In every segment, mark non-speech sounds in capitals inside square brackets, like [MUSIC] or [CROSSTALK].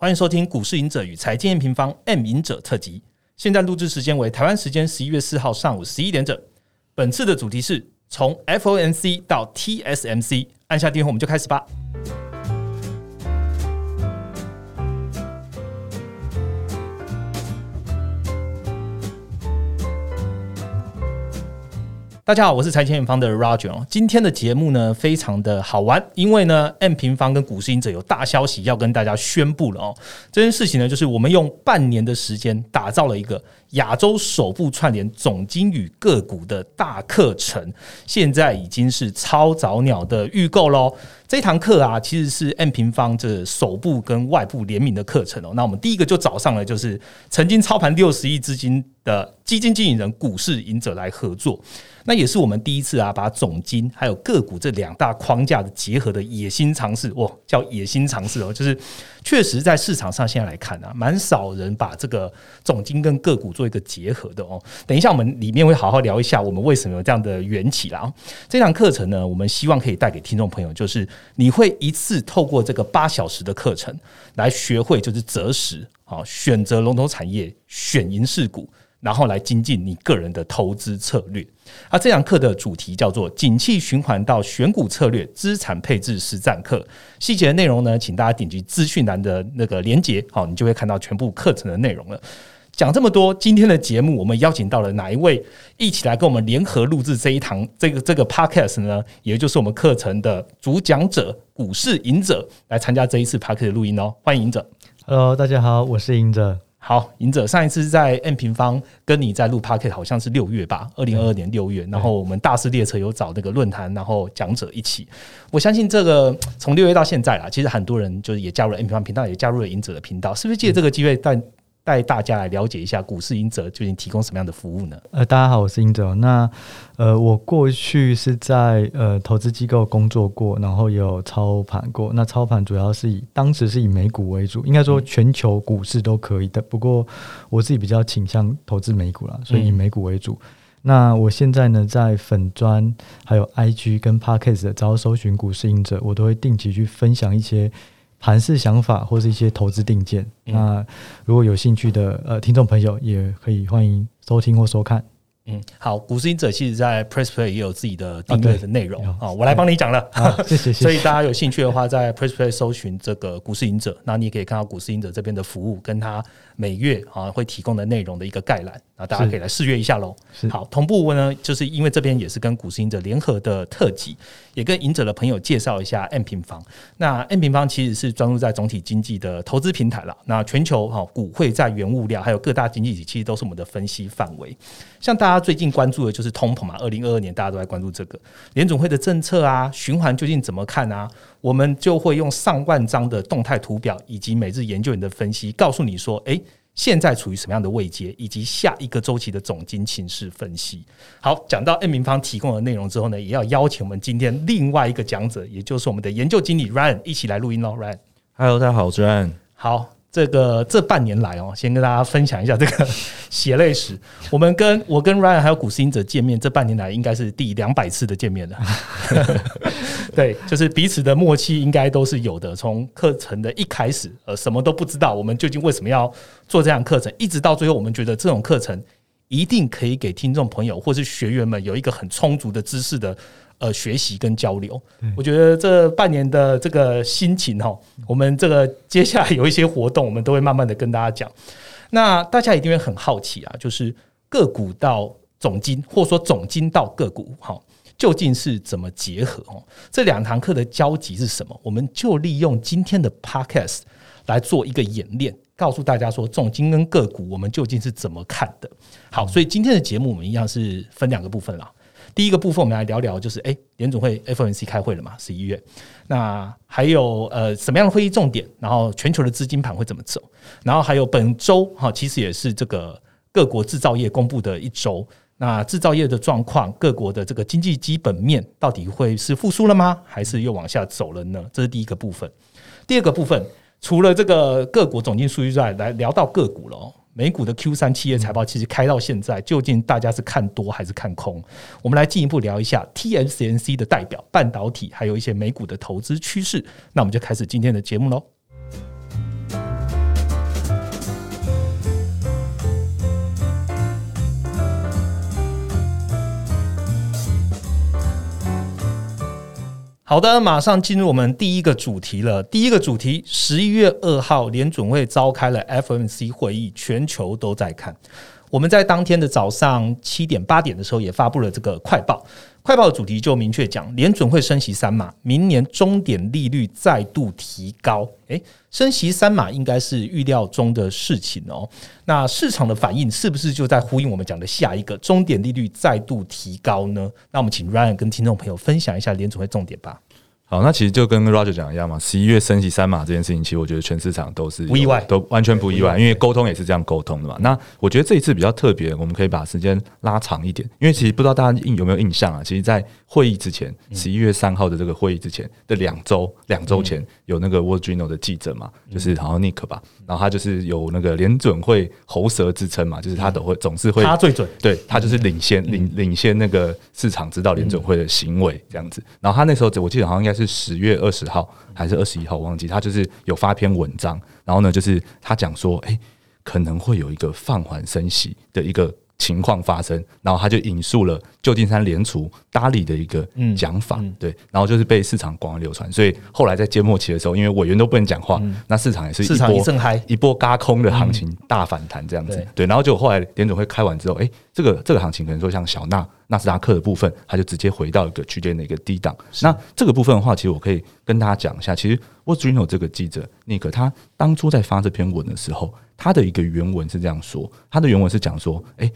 欢迎收听股市赢者与财经平方 M 赢者特辑。现在录制时间为台湾时间十一月四号上午十一点整。本次的主题是从 FOMC 到 TSMC，按下电话我们就开始吧。大家好，我是财经远方的 Roger。今天的节目呢，非常的好玩，因为呢，M 平方跟股市赢者有大消息要跟大家宣布了哦。这件事情呢，就是我们用半年的时间打造了一个亚洲首部串联总经与个股的大课程，现在已经是超早鸟的预购喽。这堂课啊，其实是 M 平方这首部跟外部联名的课程哦。那我们第一个就找上了，就是曾经操盘六十亿资金的基金经理人股市赢者来合作。那也是我们第一次啊，把总金还有个股这两大框架的结合的野心尝试，哇，叫野心尝试哦，就是确实在市场上现在来看啊，蛮少人把这个总金跟个股做一个结合的哦。等一下我们里面会好好聊一下，我们为什么有这样的缘起啦。这堂课程呢，我们希望可以带给听众朋友，就是你会一次透过这个八小时的课程来学会，就是择时啊，选择龙头产业，选赢势股。然后来精进你个人的投资策略。啊，这堂课的主题叫做“景气循环到选股策略资产配置实战课”。细节的内容呢，请大家点击资讯栏的那个连接，好，你就会看到全部课程的内容了。讲这么多，今天的节目我们邀请到了哪一位一起来跟我们联合录制这一堂这个这个 podcast 呢？也就是我们课程的主讲者股市赢者来参加这一次 podcast 的录音哦。欢迎赢者。Hello，大家好，我是赢者。好，赢者上一次在 N 平方跟你在录 p a r k e t 好像是六月吧，二零二二年六月。然后我们大师列车有找那个论坛，然后讲者一起。我相信这个从六月到现在啦，其实很多人就是也加入了 N 平方频道，也加入了赢者的频道，是不是借这个机会带带大家来了解一下股市赢者究竟提供什么样的服务呢？呃，大家好，我是赢者。那呃，我过去是在呃投资机构工作过，然后也有操盘过。那操盘主要是以当时是以美股为主，应该说全球股市都可以的。不过我自己比较倾向投资美股啦，所以以美股为主。那我现在呢，在粉砖、还有 IG 跟 Parkes 的招搜寻股市赢者，我都会定期去分享一些。盘式想法或是一些投资定见，那如果有兴趣的呃听众朋友，也可以欢迎收听或收看。嗯，好，股市行者其实，在 Press Play 也有自己的订阅的内容。啊，我来帮你讲了，谢谢。所以大家有兴趣的话，在 Press Play 搜寻这个股市行者，那你也可以看到股市行者这边的服务，跟他每月啊会提供的内容的一个概览。啊，大家可以来试阅一下喽。好，同步呢，就是因为这边也是跟股市赢者联合的特辑，也跟赢者的朋友介绍一下 M 平方。那 M 平方其实是专注在总体经济的投资平台了。那全球哈股汇在原物料还有各大经济体，其实都是我们的分析范围。像大家最近关注的就是通膨嘛，二零二二年大家都在关注这个联总会的政策啊，循环究竟怎么看啊？我们就会用上万张的动态图表以及每日研究员的分析，告诉你说，哎。现在处于什么样的位阶，以及下一个周期的总金情势分析。好，讲到 N 平方提供的内容之后呢，也要邀请我们今天另外一个讲者，也就是我们的研究经理 Ryan 一起来录音喽。Ryan，Hello，大家好，我是 Ryan。好。这个这半年来哦，先跟大家分享一下这个 [LAUGHS] 血泪史。我们跟我跟 Ryan 还有古斯英者见面，这半年来应该是第两百次的见面了。[LAUGHS] 对，就是彼此的默契应该都是有的。从课程的一开始，呃，什么都不知道，我们究竟为什么要做这样课程，一直到最后，我们觉得这种课程一定可以给听众朋友或是学员们有一个很充足的知识的。呃，学习跟交流，我觉得这半年的这个心情哈，我们这个接下来有一些活动，我们都会慢慢的跟大家讲。那大家一定会很好奇啊，就是个股到总金，或者说总金到个股，哈，究竟是怎么结合？哦，这两堂课的交集是什么？我们就利用今天的 podcast 来做一个演练，告诉大家说，总金跟个股我们究竟是怎么看的。好，所以今天的节目我们一样是分两个部分了。第一个部分，我们来聊聊，就是哎，联总会 FOMC 开会了嘛，十一月。那还有呃，什么样的会议重点？然后全球的资金盘会怎么走？然后还有本周哈，其实也是这个各国制造业公布的一周。那制造业的状况，各国的这个经济基本面到底会是复苏了吗？还是又往下走了呢？这是第一个部分。第二个部分，除了这个各国总经数据之外，来聊到个股了。美股的 Q 三企业财报其实开到现在，究竟大家是看多还是看空？我们来进一步聊一下 TSMC 的代表半导体，还有一些美股的投资趋势。那我们就开始今天的节目喽。好的，马上进入我们第一个主题了。第一个主题，十一月二号，联准会召开了 FMC 会议，全球都在看。我们在当天的早上七点八点的时候，也发布了这个快报。快报的主题就明确讲，联准会升息三码，明年终点利率再度提高。诶，升息三码应该是预料中的事情哦。那市场的反应是不是就在呼应我们讲的下一个终点利率再度提高呢？那我们请 Ryan 跟听众朋友分享一下联准会重点吧。好，那其实就跟 Roger 讲一样嘛，十一月升息三码这件事情，其实我觉得全市场都是不意外，都完全不意外，因为沟通也是这样沟通的嘛。那我觉得这一次比较特别，我们可以把时间拉长一点，因为其实不知道大家印有没有印象啊？其实，在会议之前，十一月三号的这个会议之前的两周，两周前有那个 Street Journal 的记者嘛，就是好像 Nick 吧，然后他就是有那个联准会喉舌之称嘛，就是他都会总是会他最准，对他就是领先领领先那个市场知道联准会的行为这样子。然后他那时候我记得好像应该是是十月二十。号还是二十一号，忘记。他就是有发一篇文章，然后呢，就是他讲说，哎，可能会有一个放缓升息的一个情况发生，然后他就引述了旧金山联储搭理的一个讲法，对，然后就是被市场广为流传。所以后来在揭末期的时候，因为委员都不能讲话，那市场也是市场一阵嗨，一波嘎空的行情大反弹这样子，对。然后就后来联总会开完之后，哎，这个这个行情可能说像小纳。纳斯达克的部分，它就直接回到一个区间的一个低档。那这个部分的话，其实我可以跟大家讲一下，其实 w a t r i n o 这个记者尼克，他当初在发这篇文的时候，他的一个原文是这样说：他的原文是讲说，哎，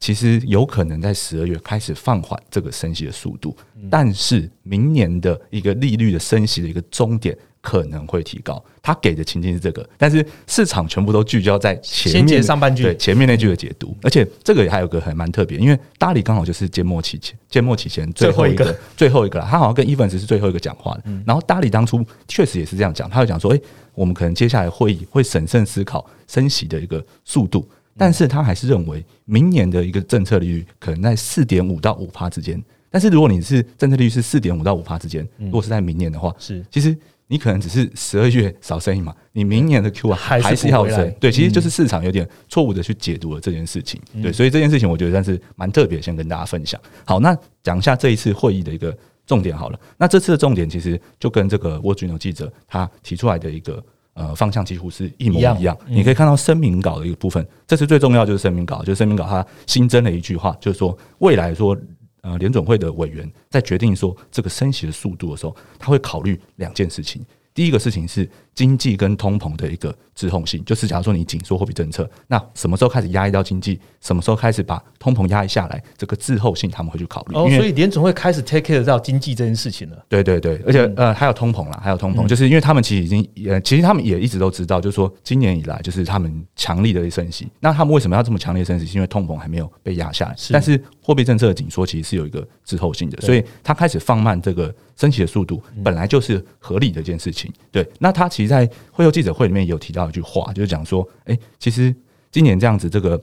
其实有可能在十二月开始放缓这个升息的速度，但是明年的一个利率的升息的一个终点。可能会提高，他给的情境是这个，但是市场全部都聚焦在前面上半句，对前面那句的解读，而且这个还有个很蛮特别，因为大理刚好就是缄默期前，缄默期前最后一个最后一个了，他好像跟 Evans 是最后一个讲话的，然后大理当初确实也是这样讲，他就讲说，哎，我们可能接下来会议会审慎思考升息的一个速度，但是他还是认为明年的一个政策利率可能在四点五到五趴之间，但是如果你是政策利率是四点五到五趴之间，如果是在明年的话，是。其实。你可能只是十二月少生意嘛，你明年的 Q 啊还是要升，对，其实就是市场有点错误的去解读了这件事情，对，所以这件事情我觉得算是蛮特别，先跟大家分享。好，那讲一下这一次会议的一个重点好了。那这次的重点其实就跟这个 i n o 记者他提出来的一个呃方向几乎是一模一样。你可以看到声明稿的一个部分，这是最重要就是声明稿，就是声明稿它新增了一句话，就是说未来说。呃，联准会的委员在决定说这个升息的速度的时候，他会考虑两件事情。第一个事情是经济跟通膨的一个滞后性，就是假如说你紧缩货币政策，那什么时候开始压抑到经济，什么时候开始把通膨压抑下来，这个滞后性他们会去考虑。哦，所以联总会开始 take care 到经济这件事情了。对对对，而且呃还有通膨了，还有通膨，就是因为他们其实已经呃，其实他们也一直都知道，就是说今年以来就是他们强力的升息，那他们为什么要这么强烈升息？是因为通膨还没有被压下来，但是货币政策的紧缩其实是有一个滞后性的，所以它开始放慢这个。升息的速度本来就是合理的一件事情，对。那他其实，在会后记者会里面有提到一句话，就是讲说，哎，其实今年这样子这个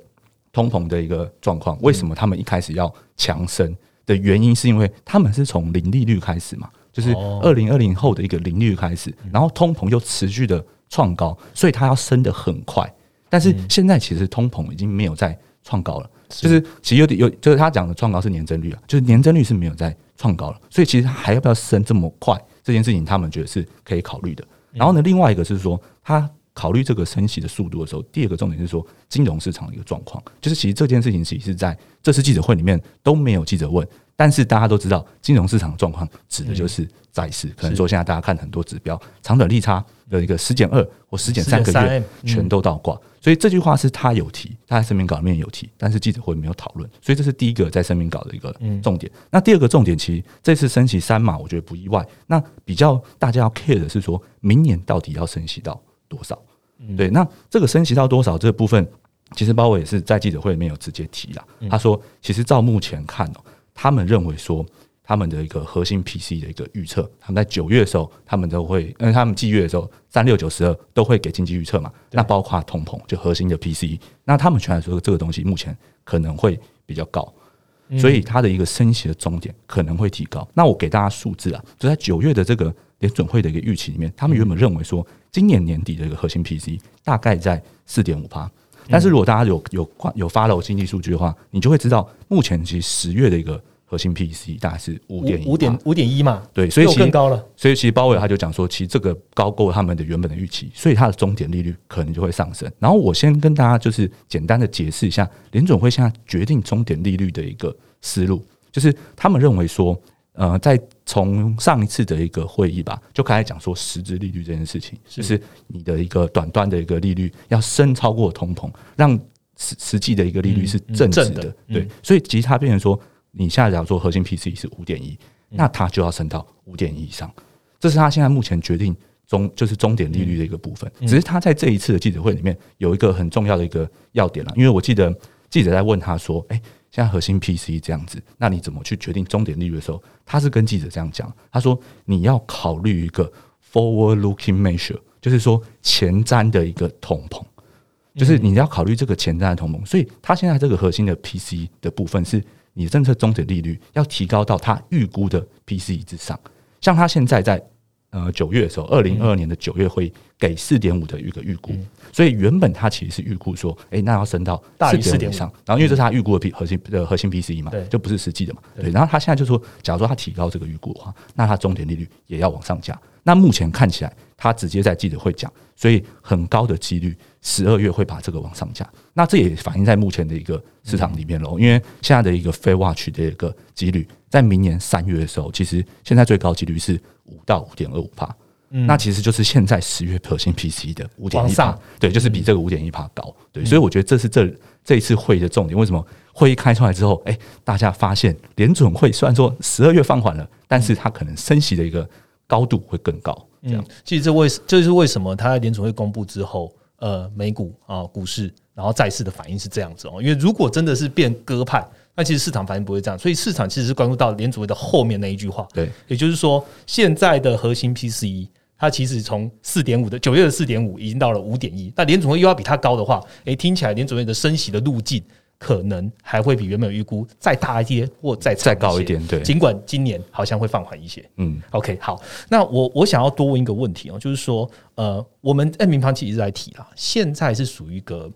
通膨的一个状况，为什么他们一开始要强升的原因，是因为他们是从零利率开始嘛，就是二零二零后的一个零利率开始，然后通膨又持续的创高，所以它要升的很快。但是现在其实通膨已经没有在创高了，就是其实有点有，就是他讲的创高是年增率啊，就是年增率是没有在。创高了，所以其实还要不要升这么快？这件事情他们觉得是可以考虑的。然后呢，另外一个是说，他考虑这个升息的速度的时候，第二个重点是说金融市场的一个状况。就是其实这件事情其实是在这次记者会里面都没有记者问，但是大家都知道金融市场的状况指的就是债市。可能说现在大家看很多指标，长短利差的一个十减二或十减三个月全都倒挂。所以这句话是他有提，他在声明稿里面有提，但是记者会没有讨论。所以这是第一个在声明稿的一个重点。那第二个重点，其实这次升息三码，我觉得不意外。那比较大家要 care 的是说，明年到底要升息到多少？对，那这个升息到多少这部分，其实包伟也是在记者会里面有直接提了。他说，其实照目前看哦，他们认为说。他们的一个核心 P C 的一个预测，他们在九月的时候，他们都会，因为他们季月的时候三六九十二都会给经济预测嘛，那包括通膨就核心的 P C，那他们全来说这个东西目前可能会比较高，所以它的一个升息的终点可能会提高。那我给大家数字啊，就在九月的这个联准会的一个预期里面，他们原本认为说今年年底的一个核心 P C 大概在四点五帕，但是如果大家有有有发了经济数据的话，你就会知道目前其实十月的一个。核心 PCE 大概是五点五点五点一嘛，对，所以其更高了。所以其实鲍威尔他就讲说，其实这个高过他们的原本的预期，所以它的终点利率可能就会上升。然后我先跟大家就是简单的解释一下，联总会现在决定终点利率的一个思路，就是他们认为说，呃，在从上一次的一个会议吧，就开始讲说实质利率这件事情，就是你的一个短端的一个利率要升超过通膨，让实实际的一个利率是正值的。对，所以其实它变成说。你现在假如说核心 PC 是五点一，那它就要升到五点一以上，这是他现在目前决定终就是终点利率的一个部分。只是他在这一次的记者会里面有一个很重要的一个要点了，因为我记得记者在问他说：“哎，现在核心 PC 这样子，那你怎么去决定终点利率的时候？”他是跟记者这样讲，他说：“你要考虑一个 forward-looking measure，就是说前瞻的一个通膨，就是你要考虑这个前瞻的通膨。所以，他现在这个核心的 PC 的部分是。”你政策终点利率要提高到他预估的 PCE 之上，像他现在在呃九月的时候，二零二二年的九月会给四点五的一个预估，所以原本他其实是预估说，哎，那要升到四点以上，然后因为这是他预估的 P 核心的核心 PCE 嘛，就不是实际的嘛，对。然后他现在就说，假如说他提高这个预估的话，那它终点利率也要往上加。那目前看起来，它直接在记者会讲，所以很高的几率。十二月会把这个往上加，那这也反映在目前的一个市场里面喽。因为现在的一个非 watch 的一个几率，在明年三月的时候，其实现在最高几率是五到五点二五帕，那其实就是现在十月核心 PC 的五点一帕，对，就是比这个五点一帕高。对，所以我觉得这是这这一次会议的重点。为什么会议开出来之后，哎，大家发现联准会虽然说十二月放缓了，但是它可能升息的一个高度会更高。这样，其实这为这是为什么？它在联准会公布之后。呃，美股啊，股市，然后债市的反应是这样子哦。因为如果真的是变鸽派，那其实市场反应不会这样。所以市场其实是关注到联储会的后面那一句话。对，也就是说，现在的核心 PCE 它其实从四点五的九月的四点五，已经到了五点一。那联储会又要比它高的话，诶，听起来联储会的升息的路径。可能还会比原本预估再大一些，或再再高一点。对，尽管今年好像会放缓一些。嗯，OK，好。那我我想要多问一个问题哦，就是说，呃，我们在民房其实一直在提啦，现在是属于一个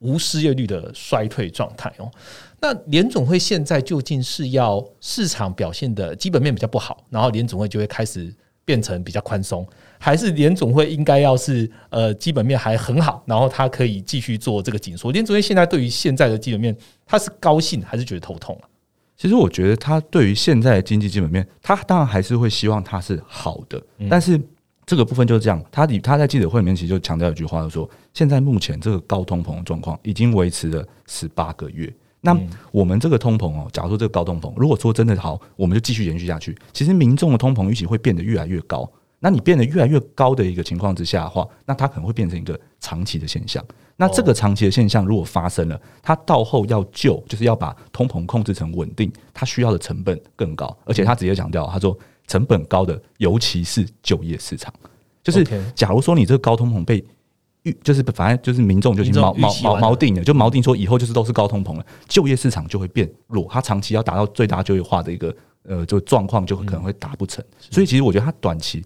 无失业率的衰退状态哦。那联总会现在究竟是要市场表现的基本面比较不好，然后联总会就会开始变成比较宽松？还是联总会应该要是呃基本面还很好，然后他可以继续做这个紧缩。联总会现在对于现在的基本面，他是高兴还是觉得头痛啊？其实我觉得他对于现在的经济基本面，他当然还是会希望它是好的。但是这个部分就是这样，他他在记者会里面其实就强调一句话，就说现在目前这个高通膨的状况已经维持了十八个月。那我们这个通膨哦，假如说这个高通膨，如果说真的好，我们就继续延续下去，其实民众的通膨预期会变得越来越高。那你变得越来越高的一个情况之下的话，那它可能会变成一个长期的现象。那这个长期的现象如果发生了，它到后要救，就是要把通膨控制成稳定，它需要的成本更高。而且他直接强调，他说成本高的尤其是就业市场，就是假如说你这个高通膨被预，就是反正就是民众就已经锚锚锚锚定了，就锚定说以后就是都是高通膨了，就业市场就会变弱，它长期要达到最大就业化的一个呃就状况，就可能会达不成。所以其实我觉得它短期。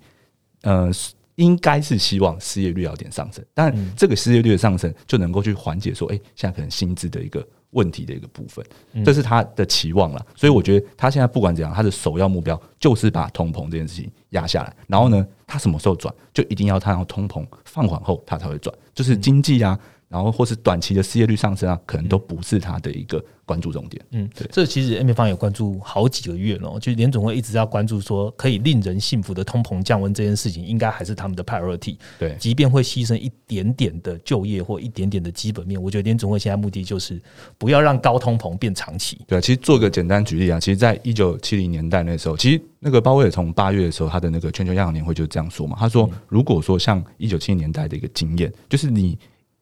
呃，应该是希望失业率要点上升，但这个失业率的上升就能够去缓解说，哎，现在可能薪资的一个问题的一个部分，这是他的期望了。所以我觉得他现在不管怎样，他的首要目标就是把通膨这件事情压下来。然后呢，他什么时候转，就一定要他让通膨放缓后，他才会转，就是经济啊。然后或是短期的失业率上升啊，可能都不是他的一个关注重点。嗯，对，这其实 M 方也关注好几个月了，就联总会一直要关注说可以令人信服的通膨降温这件事情，应该还是他们的 priority。对，即便会牺牲一点点的就业或一点点的基本面，我觉得联总会现在目的就是不要让高通膨变长期。对，其实做个简单举例啊，其实在一九七零年代那时候，其实那个鲍威尔从八月的时候，他的那个全球央行年会就是这样说嘛，他说如果说像一九七零年代的一个经验，就是你。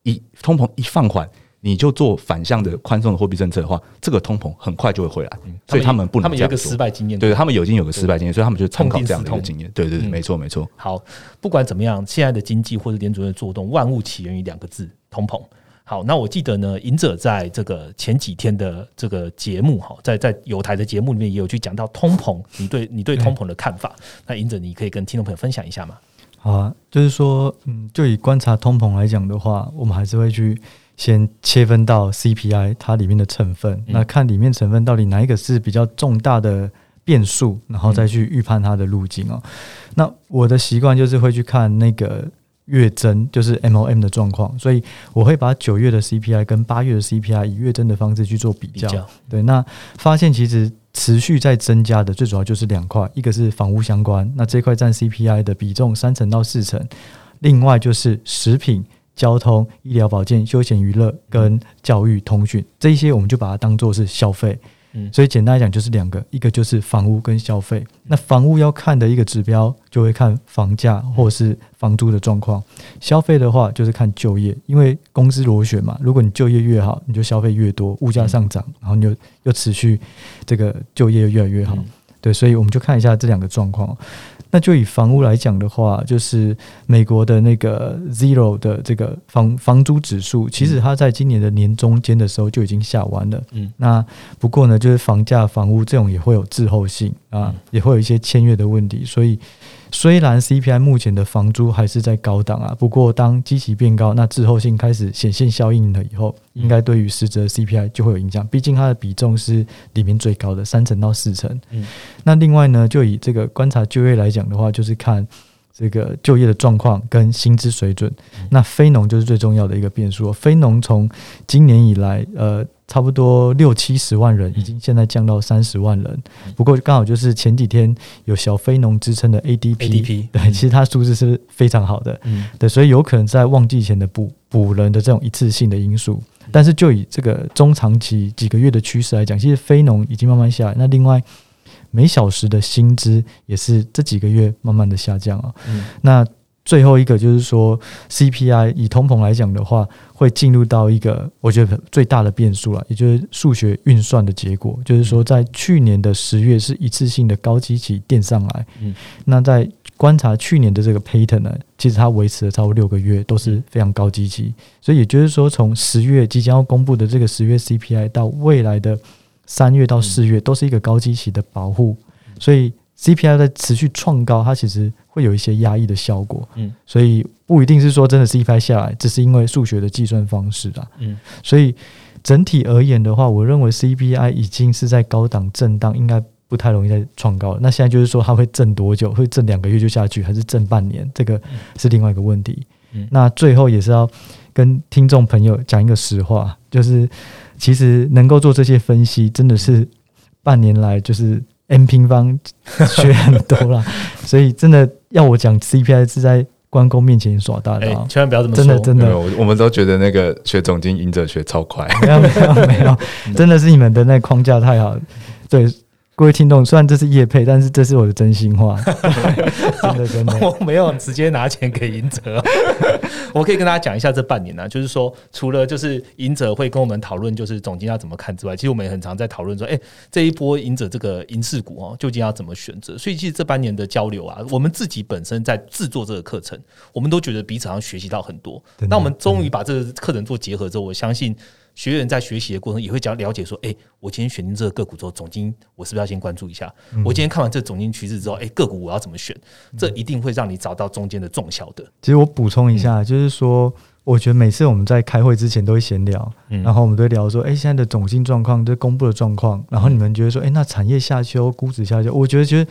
一通膨一放缓，你就做反向的宽松的货币政策的话，这个通膨很快就会回来。所以他们不能他们有一个失败经验，对他们有已经有个失败经验，所以他们就参考这样的一个经验。对对对，没错没错。好，不管怎么样，现在的经济或者联储的做动，万物起源于两个字：通膨。好，那我记得呢，赢者在这个前几天的这个节目哈，在在有台的节目里面也有去讲到通膨，你对你对通膨的看法？那赢者你可以跟听众朋友分享一下吗？啊，就是说，嗯，就以观察通膨来讲的话，我们还是会去先切分到 CPI 它里面的成分，那看里面成分到底哪一个是比较重大的变数，然后再去预判它的路径哦。那我的习惯就是会去看那个月增，就是 MOM 的状况，所以我会把九月的 CPI 跟八月的 CPI 以月增的方式去做比较。对，那发现其实持续在增加的，最主要就是两块，一个是房屋相关，那这块占 CPI 的比重三成到四成。另外就是食品、交通、医疗保健、休闲娱乐跟教育通讯这一些，我们就把它当做是消费。嗯，所以简单来讲就是两个，一个就是房屋跟消费。那房屋要看的一个指标，就会看房价或是房租的状况；消费的话，就是看就业，因为工资螺旋嘛。如果你就业越好，你就消费越多，物价上涨，然后你就又持续这个就业越来越好。对，所以我们就看一下这两个状况。那就以房屋来讲的话，就是美国的那个 Zero 的这个房房租指数，其实它在今年的年中间的时候就已经下完了。嗯，那不过呢，就是房价、房屋这种也会有滞后性啊，也会有一些签约的问题，所以。虽然 CPI 目前的房租还是在高档啊，不过当基期变高，那滞后性开始显现效应了以后，应该对于实质 CPI 就会有影响。毕竟它的比重是里面最高的三成到四成。嗯，那另外呢，就以这个观察就业来讲的话，就是看这个就业的状况跟薪资水准。那非农就是最重要的一个变数。非农从今年以来，呃。差不多六七十万人，已经现在降到三十万人。不过刚好就是前几天有小非农之称的 adpdp [LAUGHS] 对，其实它数字是非常好的，嗯，对，所以有可能在旺季前的补补人的这种一次性的因素。但是就以这个中长期几个月的趋势来讲，其实非农已经慢慢下来。那另外每小时的薪资也是这几个月慢慢的下降啊。那最后一个就是说，CPI 以通膨来讲的话，会进入到一个我觉得最大的变数了，也就是数学运算的结果。就是说，在去年的十月是一次性的高基期垫上来，嗯，那在观察去年的这个 pattern 呢，其实它维持了超过六个月都是非常高基期，所以也就是说，从十月即将要公布的这个十月 CPI 到未来的三月到四月，都是一个高基期的保护，所以。CPI 在持续创高，它其实会有一些压抑的效果，嗯，所以不一定是说真的 CPI 下来，只是因为数学的计算方式啊，嗯，所以整体而言的话，我认为 CPI 已经是在高档震荡，应该不太容易再创高了。那现在就是说它会震多久？会震两个月就下去，还是震半年？这个是另外一个问题。嗯那最后也是要跟听众朋友讲一个实话，就是其实能够做这些分析，真的是半年来就是。N 平方学很多啦，[LAUGHS] 所以真的要我讲 CPI 是在关公面前耍大刀，千万不要这么说。真的真的，我们都觉得那个学总经赢者学超快，没有没有没有，[LAUGHS] 真的是你们的那框架太好，对。各位听众，虽然这是叶配，但是这是我的真心话，[LAUGHS] 真的真的，我没有直接拿钱给赢者。[LAUGHS] 我可以跟大家讲一下这半年呢，就是说，除了就是赢者会跟我们讨论，就是总经要怎么看之外，其实我们也很常在讨论说，哎，这一波赢者这个银饰股哦，究竟要怎么选择？所以其实这半年的交流啊，我们自己本身在制作这个课程，我们都觉得彼此好像学习到很多。那我们终于把这个课程做结合之后，我相信。学员在学习的过程也会讲了解说，哎，我今天选定这个个股之后，总经我是不是要先关注一下？我今天看完这总经趋势之后，哎，个股我要怎么选？这一定会让你找到中间的重效的。其实我补充一下，就是说，我觉得每次我们在开会之前都会闲聊，然后我们都会聊说，哎，现在的总经状况，这公布的状况，然后你们觉得说，哎，那产业下修，估值下修，我觉得，觉得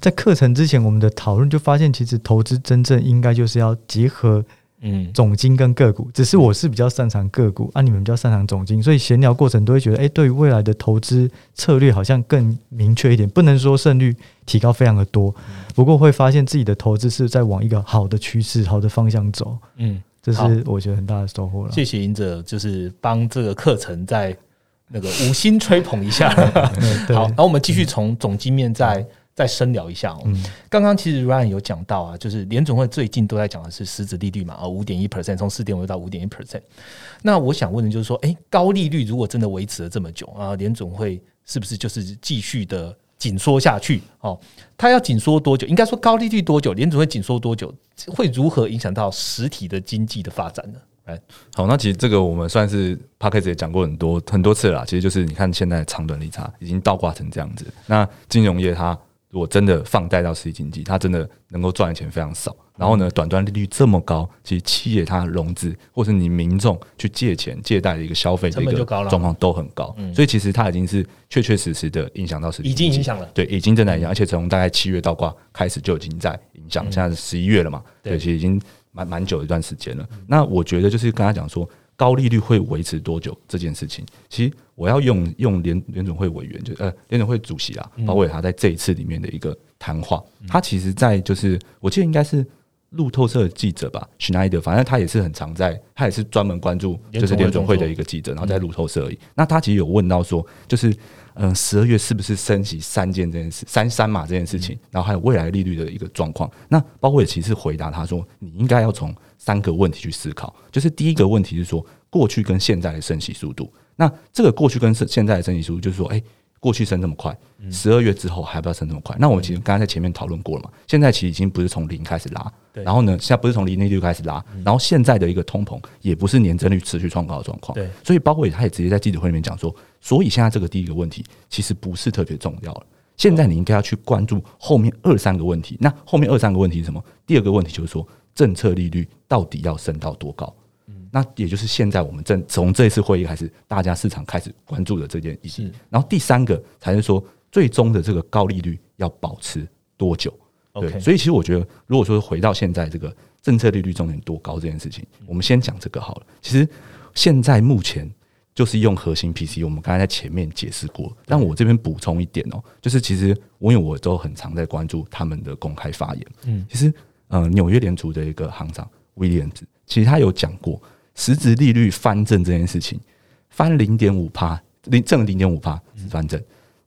在课程之前我们的讨论就发现，其实投资真正应该就是要结合。嗯，总金跟个股，只是我是比较擅长个股，啊，你们比较擅长总金，所以闲聊过程都会觉得，哎，对于未来的投资策略好像更明确一点，不能说胜率提高非常的多，不过会发现自己的投资是在往一个好的趋势、好的方向走。嗯，这是我觉得很大的收获了。谢谢赢者，就是帮这个课程在那个五星吹捧一下。[LAUGHS] 好，然后我们继续从总金面在。再深聊一下哦。刚刚其实 Ryan 有讲到啊，就是联总会最近都在讲的是实质利率嘛，啊，五点一 percent，从四点五到五点一 percent。那我想问的就是说，哎，高利率如果真的维持了这么久啊，联总会是不是就是继续的紧缩下去？哦，它要紧缩多久？应该说高利率多久？联总会紧缩多久？会如何影响到实体的经济的发展呢？哎，好，那其实这个我们算是 p a c k a g e 也讲过很多很多次了。其实就是你看现在长短利差已经倒挂成这样子，那金融业它。如果真的放贷到实体经济，它真的能够赚的钱非常少。然后呢，短端利率这么高，其实企业它融资或是你民众去借钱借贷的一个消费的一个状况都很高。所以其实它已经是确确实实的影响到实体，已经影响了。对，已经正在影响，而且从大概七月倒挂开始就已经在影响。现在是十一月了嘛？对，其实已经蛮蛮久一段时间了。那我觉得就是跟他讲说。高利率会维持多久这件事情，其实我要用用联联总会委员，就呃联总会主席啊，包括他在这一次里面的一个谈话，他其实，在就是我记得应该是路透社的记者吧，Schneider，反正他也是很常在，他也是专门关注就是联总会的一个记者，然后在路透社而已。那他其实有问到说，就是嗯十二月是不是升息三件这件事，三三码这件事情，然后还有未来利率的一个状况。那包括也其实回答他说，你应该要从。三个问题去思考，就是第一个问题是说过去跟现在的升息速度。那这个过去跟现现在的升息速度，就是说，哎，过去升这么快，十二月之后还不要升这么快？那我们其实刚刚在前面讨论过了嘛？现在其实已经不是从零开始拉，然后呢，现在不是从零利率开始拉，然后现在的一个通膨也不是年增率持续创高的状况。对，所以包括他也直接在记者会里面讲说，所以现在这个第一个问题其实不是特别重要了。现在你应该要去关注后面二三个问题。那后面二三个问题是什么？第二个问题就是说。政策利率到底要升到多高？嗯，那也就是现在我们正从这一次会议开始，大家市场开始关注的这件议题。然后第三个才是说，最终的这个高利率要保持多久？对，所以其实我觉得，如果说回到现在这个政策利率重点多高这件事情，我们先讲这个好了。其实现在目前就是用核心 P C，我们刚才在前面解释过，但我这边补充一点哦，就是其实我因为我都很常在关注他们的公开发言，嗯，其实。呃，纽约联储的一个行长威廉兹，其实他有讲过，实质利率翻正这件事情，翻零点五帕，零正零点五帕是翻正，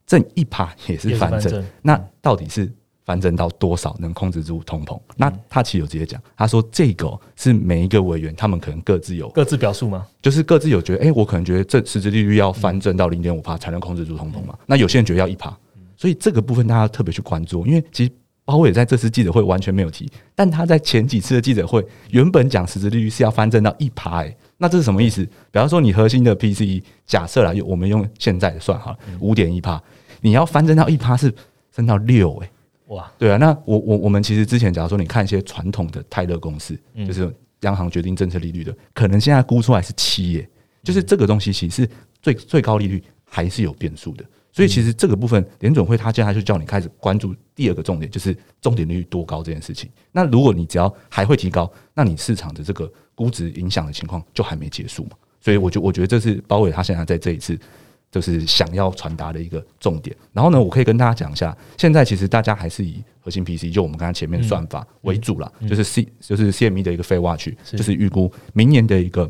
正一帕也是翻正。那到底是翻正到多少能控制住通膨？那他其实有直接讲，他说这个是每一个委员他们可能各自有各自表述吗？就是各自有觉得，哎，我可能觉得这实质利率要翻正到零点五帕才能控制住通膨嘛？那有些人觉得要一帕，所以这个部分大家特别去关注，因为其实。包括也在这次记者会完全没有提，但他在前几次的记者会原本讲实质利率是要翻正到一趴，那这是什么意思？比方说你核心的 PCE 假设啦，我们用现在的算哈，五点一趴，你要翻正到一趴是升到六哎，哇，对啊，那我我我们其实之前假如说你看一些传统的泰勒公司，就是央行决定政策利率的，可能现在估出来是七耶，就是这个东西其实最最高利率还是有变数的。所以其实这个部分，联准会他接下来就叫你开始关注第二个重点，就是重点利率多高这件事情。那如果你只要还会提高，那你市场的这个估值影响的情况就还没结束嘛？所以我觉我觉得这是包伟他现在在这一次就是想要传达的一个重点。然后呢，我可以跟大家讲一下，现在其实大家还是以核心 PC 就我们刚才前面算法为主了，就是 C 就是 CME 的一个废话区，就是预估明年的一个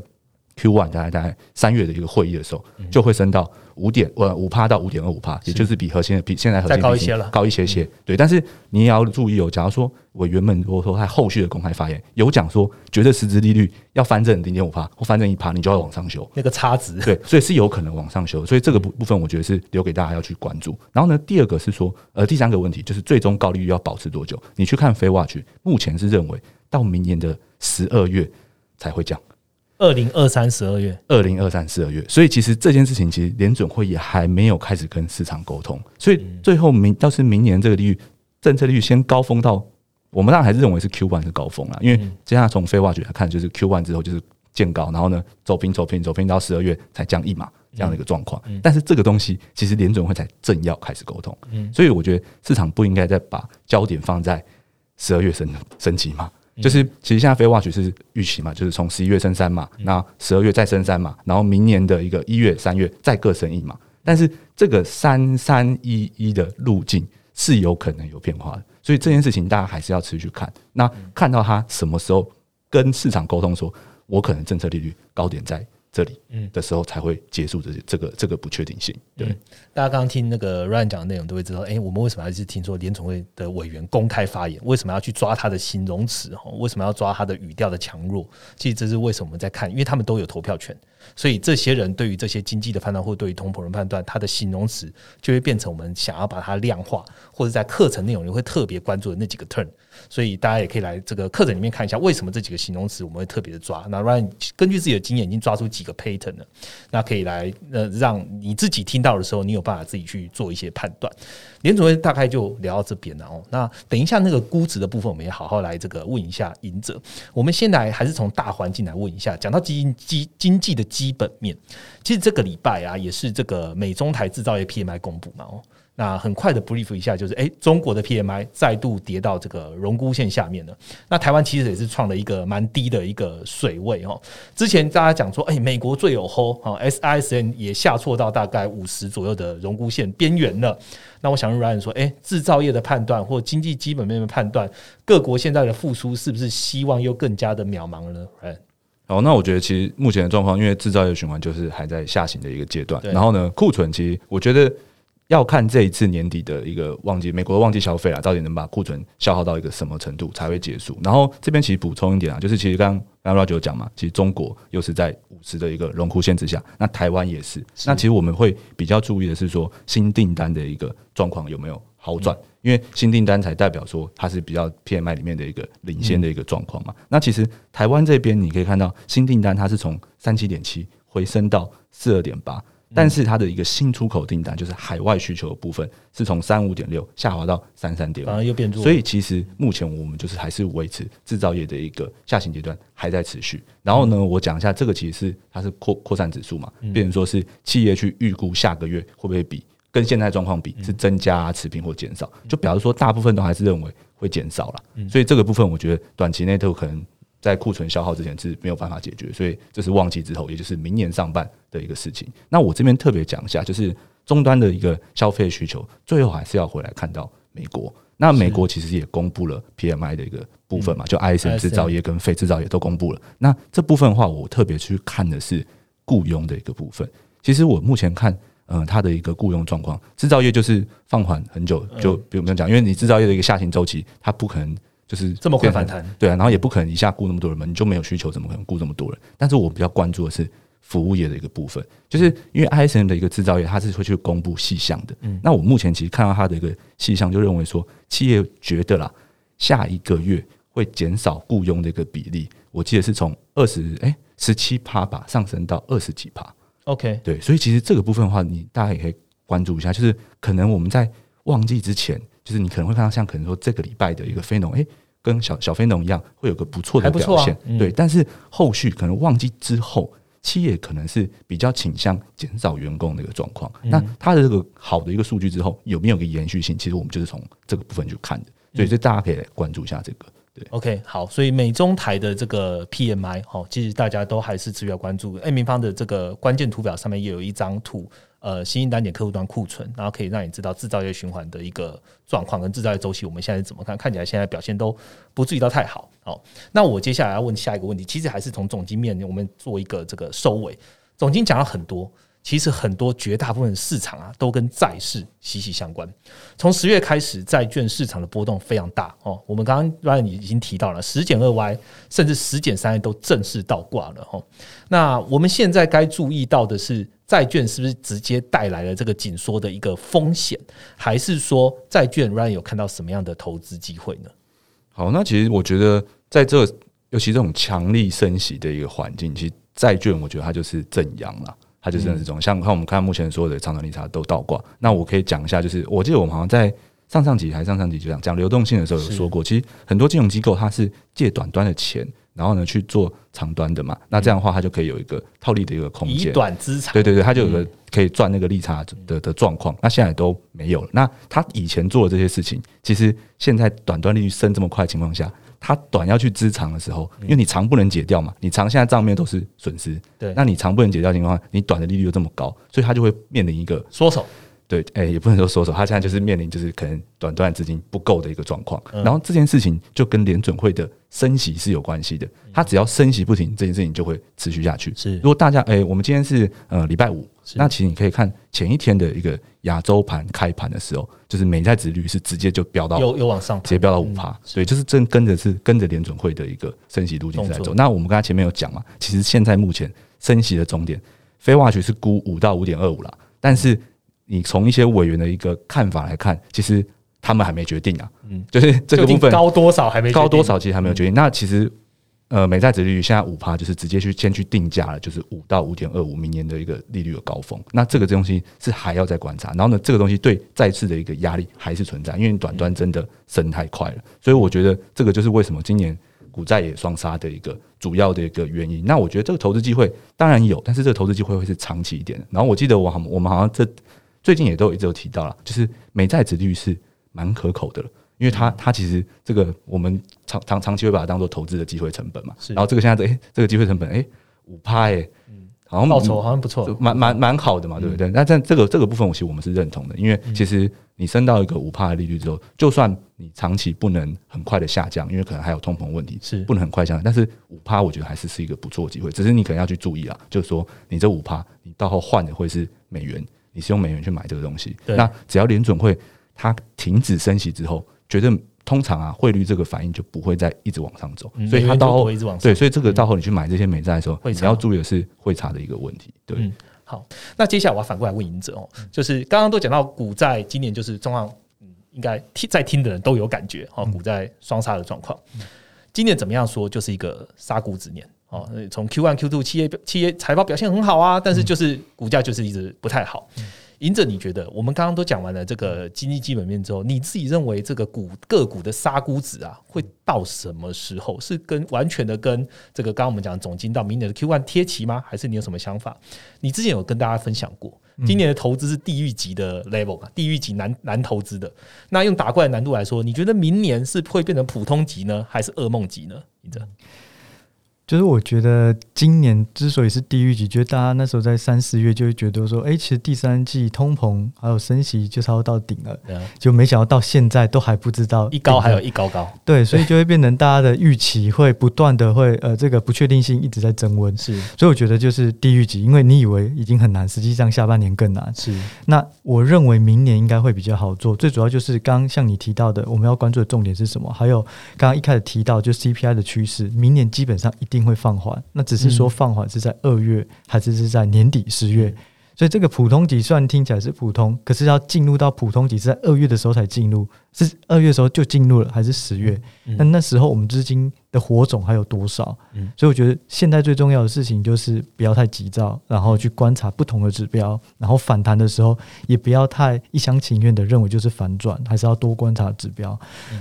Q one 大概在三月的一个会议的时候就会升到。五点呃五帕到五点二五帕，也就是比核心的比现在核心高一些了，高一些些。对，但是你也要注意哦。假如说我原本如果说他后续的公开发言有讲说，觉得实质利率要翻正零点五帕或翻正一帕，你就要往上修那个差值。对，所以是有可能往上修。所以这个部部分我觉得是留给大家要去关注。然后呢，第二个是说，呃，第三个问题就是最终高利率要保持多久？你去看非 watch，目前是认为到明年的十二月才会降。二零二三十二月，二零二三十二月，所以其实这件事情其实联准会也还没有开始跟市场沟通，所以最后明要是明年这个利率政策利率先高峰到，我们当然还是认为是 Q one 是高峰了，因为接下来从非挖掘来看，就是 Q one 之后就是见高，然后呢走平走平走平到十二月才降一码这样的一个状况，但是这个东西其实联准会才正要开始沟通，所以我觉得市场不应该再把焦点放在十二月升升级嘛。就是其实现在非 watch 是预期嘛，就是从十一月升三嘛，那十二月再升三嘛，然后明年的一个一月、三月再各升一嘛。但是这个三三一一的路径是有可能有变化的，所以这件事情大家还是要持续看。那看到它什么时候跟市场沟通，说我可能政策利率高点在。这里嗯的时候才会结束这这个这个不确定性。对，大家刚刚听那个 Ryan 讲的内容都会知道，哎，我们为什么要一直听说联总会的委员公开发言？为什么要去抓他的形容词？哈，为什么要抓他的语调的强弱？其实这是为什么我们在看，因为他们都有投票权，所以这些人对于这些经济的判断或对于通膨的判断，他的形容词就会变成我们想要把它量化，或者在课程内容里会特别关注的那几个 turn。所以大家也可以来这个课程里面看一下，为什么这几个形容词我们会特别的抓。那 Ryan 根据自己的经验已经抓出几个 pattern 了，那可以来呃让你自己听到的时候，你有办法自己去做一些判断。联总会大概就聊到这边了哦。那等一下那个估值的部分，我们也好好来这个问一下赢者。我们先来还是从大环境来问一下，讲到基经基经济的基本面，其实这个礼拜啊，也是这个美中台制造业 PMI 公布嘛哦。那很快的 brief 一下，就是哎，中国的 PMI 再度跌到这个荣枯线下面了。那台湾其实也是创了一个蛮低的一个水位哦。之前大家讲说，哎，美国最有 hold 啊，SISN 也下挫到大概五十左右的荣枯线边缘了。那我想问 Ryan 说，哎，制造业的判断或经济基本面的判断，各国现在的复苏是不是希望又更加的渺茫了呢？Ryan，好，那我觉得其实目前的状况，因为制造业循环就是还在下行的一个阶段，然后呢，库存其实我觉得。要看这一次年底的一个旺季，美国的旺季消费啊，到底能把库存消耗到一个什么程度才会结束？然后这边其实补充一点啊，就是其实刚刚 Roger 讲嘛，其实中国又是在五十的一个荣枯线之下，那台湾也是。那其实我们会比较注意的是说，新订单的一个状况有没有好转？因为新订单才代表说它是比较 PMI 里面的一个领先的一个状况嘛。那其实台湾这边你可以看到，新订单它是从三七点七回升到四二点八。但是它的一个新出口订单，就是海外需求的部分，是从三五点六下滑到三三点五，又变弱。所以其实目前我们就是还是维持制造业的一个下行阶段还在持续。然后呢，我讲一下这个其实是它是扩扩散指数嘛，变成说是企业去预估下个月会不会比跟现在状况比是增加、持平或减少，就表示说大部分都还是认为会减少了。所以这个部分我觉得短期内都可能。在库存消耗之前是没有办法解决，所以这是旺季之后，也就是明年上半的一个事情。那我这边特别讲一下，就是终端的一个消费需求，最后还是要回来看到美国。那美国其实也公布了 PMI 的一个部分嘛，就 ISM 制造业跟非制造业都公布了。那这部分的话，我特别去看的是雇佣的一个部分。其实我目前看，嗯，它的一个雇佣状况，制造业就是放缓很久，就比如我们讲，因为你制造业的一个下行周期，它不可能。就是这么快反弹，对啊，然后也不可能一下雇那么多人嘛，你就没有需求，怎么可能雇这么多人？但是我比较关注的是服务业的一个部分，就是因为 ISM 的一个制造业，它是会去公布细项的。嗯，那我目前其实看到它的一个细项，就认为说企业觉得啦，下一个月会减少雇佣的一个比例，我记得是从二十哎十七趴吧上升到二十几趴。OK，对，所以其实这个部分的话，你大家也可以关注一下，就是可能我们在旺季之前，就是你可能会看到像可能说这个礼拜的一个非农哎。跟小小非农一样，会有个不错的表现，对。但是后续可能旺季之后，企业可能是比较倾向减少员工的一个状况。那它的这个好的一个数据之后，有没有个延续性？其实我们就是从这个部分去看的。所以这大家可以来关注一下这个。对，OK，好。所以美中台的这个 PMI，哦，其实大家都还是持续要关注。A 明方的这个关键图表上面也有一张图。呃，新兴单点客户端库存，然后可以让你知道制造业循环的一个状况跟制造业周期，我们现在怎么看？看起来现在表现都不至于到太好。好，那我接下来要问下一个问题，其实还是从总经面，我们做一个这个收尾。总经讲了很多。其实很多绝大部分市场啊，都跟债市息息相关。从十月开始，债券市场的波动非常大哦。我们刚刚 Ryan 已经提到了十减二 Y，甚至十减三 Y 都正式倒挂了哦。那我们现在该注意到的是，债券是不是直接带来了这个紧缩的一个风险，还是说债券 Ryan 有看到什么样的投资机会呢？好，那其实我觉得，在这尤其这种强力升息的一个环境，其实债券我觉得它就是正阳了。它就是这种，像看我们看目前所有的长短利差都倒挂。那我可以讲一下，就是我记得我们好像在上上集还是上上集就讲讲流动性的时候有说过，其实很多金融机构它是借短端的钱，然后呢去做长端的嘛。那这样的话，它就可以有一个套利的一个空间，以短资产。对对对，它就有个可以赚那个利差的的状况。那现在都没有了。那他以前做的这些事情，其实现在短端利率升这么快情况下。它短要去支长的时候，因为你长不能解掉嘛，你长现在账面都是损失，对，那你长不能解掉情况下，你短的利率又这么高，所以它就会面临一个缩手，对，哎，也不能说缩手，他现在就是面临就是可能短端资金不够的一个状况，然后这件事情就跟联准会的升息是有关系的，它只要升息不停，这件事情就会持续下去。是，如果大家哎，我们今天是呃礼拜五。那其实你可以看前一天的一个亚洲盘开盘的时候，就是美债值率是直接就飙到有有往上，直接飙到五趴，所以就是正跟着是跟着联准会的一个升息路径在走。那我们刚才前面有讲嘛，其实现在目前升息的终点，非化学是估五到五点二五了，但是你从一些委员的一个看法来看，其实他们还没决定啊，嗯，就是这个部分高多少还没高多少，其实还没有决定。那其实。呃，美债殖利率现在五趴，就是直接去先去定价了，就是五到五点二五，明年的一个利率的高峰。那这个东西是还要再观察。然后呢，这个东西对再次的一个压力还是存在，因为短端真的升太快了。所以我觉得这个就是为什么今年股债也双杀的一个主要的一个原因。那我觉得这个投资机会当然有，但是这个投资机会会是长期一点的。然后我记得我好，我们好像这最近也都一直有提到了，就是美债殖利率是蛮可口的了。因为它它其实这个我们长长长期会把它当做投资的机会成本嘛，然后这个现在这哎这个机会成本哎五趴哎，嗯，好像报酬好像不错，蛮蛮蛮好的嘛，对不对？那在这个这个部分，我其实我们是认同的，因为其实你升到一个五趴的利率之后，就算你长期不能很快的下降，因为可能还有通膨问题，是。不能很快下降，但是五趴我觉得还是是一个不错的机会，只是你可能要去注意啊，就是说你这五趴你到后换的会是美元，你是用美元去买这个东西，那只要联准会它停止升息之后。觉得通常啊，汇率这个反应就不会再一直往上走，所以它到后对，所以这个到后你去买这些美债的时候，你要注意的是汇差的一个问题。对，好，那接下来我要反过来问赢者哦，就是刚刚都讲到股债今年就是状况，嗯，应该听在听的人都有感觉哦，股债双杀的状况，今年怎么样说就是一个杀股之年哦，从 Q one Q two 企业企业财报表现很好啊，但是就是股价就是一直不太好。赢者，你觉得我们刚刚都讲完了这个经济基本面之后，你自己认为这个股个股的杀估值啊，会到什么时候？是跟完全的跟这个刚刚我们讲总金到明年的 Q one 贴齐吗？还是你有什么想法？你之前有跟大家分享过，今年的投资是地狱级的 level 嘛？地狱级难难投资的。那用打怪的难度来说，你觉得明年是会变成普通级呢，还是噩梦级呢？赢者？就是我觉得今年之所以是地狱级，觉得大家那时候在三四月就会觉得说，哎，其实第三季通膨还有升息就差不多到顶了，就没想到到现在都还不知道一高还有一高高，对，所以就会变成大家的预期会不断的会呃这个不确定性一直在增温，是，所以我觉得就是地狱级，因为你以为已经很难，实际上下半年更难，是。那我认为明年应该会比较好做，最主要就是刚像你提到的，我们要关注的重点是什么？还有刚刚一开始提到就 CPI 的趋势，明年基本上一定会放。缓，那只是说放缓是在二月还是是在年底十月？所以这个普通级虽然听起来是普通，可是要进入到普通级是在二月的时候才进入，是二月的时候就进入了，还是十月？那那时候我们资金的火种还有多少？所以我觉得现在最重要的事情就是不要太急躁，然后去观察不同的指标，然后反弹的时候也不要太一厢情愿的认为就是反转，还是要多观察指标。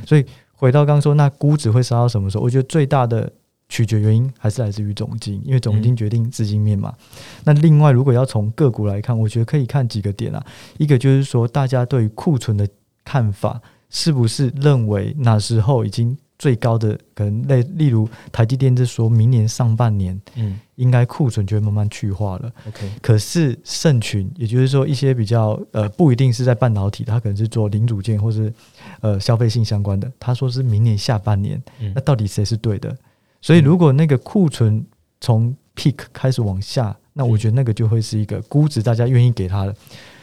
所以回到刚刚说，那估值会杀到什么时候？我觉得最大的。取决原因还是来自于总金，因为总金决定资金面嘛。那另外，如果要从个股来看，我觉得可以看几个点啊。一个就是说，大家对库存的看法，是不是认为哪时候已经最高的可能类，例如台积电是说明年上半年，嗯，应该库存就会慢慢去化了。OK，可是盛群，也就是说一些比较呃不一定是在半导体，它可能是做零组件或是呃消费性相关的，他说是明年下半年，那到底谁是对的？所以，如果那个库存从 peak 开始往下，那我觉得那个就会是一个估值，大家愿意给它的。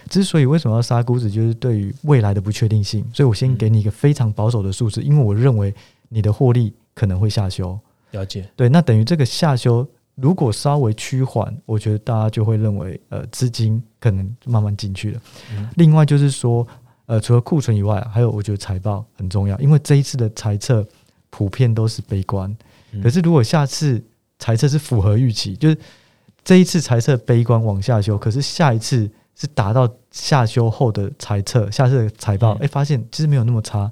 之所以为什么要杀估值，就是对于未来的不确定性。所以我先给你一个非常保守的数字，因为我认为你的获利可能会下修。了解。对，那等于这个下修如果稍微趋缓，我觉得大家就会认为，呃，资金可能慢慢进去了。另外就是说，呃，除了库存以外，还有我觉得财报很重要，因为这一次的财测普遍都是悲观。可是，如果下次财测是符合预期，就是这一次财测悲观往下修，可是下一次是达到下修后的财测，下次的财报，哎，发现其实没有那么差，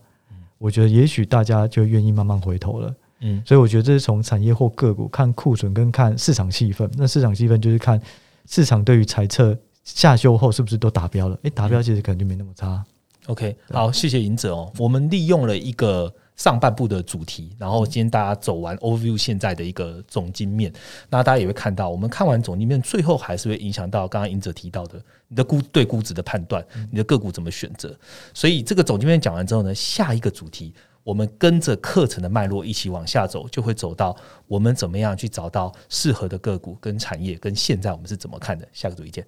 我觉得也许大家就愿意慢慢回头了。嗯，所以我觉得这是从产业或个股看库存跟看市场气氛。那市场气氛就是看市场对于财测下修后是不是都达标了？哎，达标其实可能就没那么差。OK，好，谢谢银者哦，我们利用了一个。上半部的主题，然后今天大家走完 overview 现在的一个总经面，那大家也会看到，我们看完总经面，最后还是会影响到刚刚赢者提到的你的估对估值的判断，你的个股怎么选择。所以这个总经面讲完之后呢，下一个主题我们跟着课程的脉络一起往下走，就会走到我们怎么样去找到适合的个股跟产业，跟现在我们是怎么看的。下个主题见。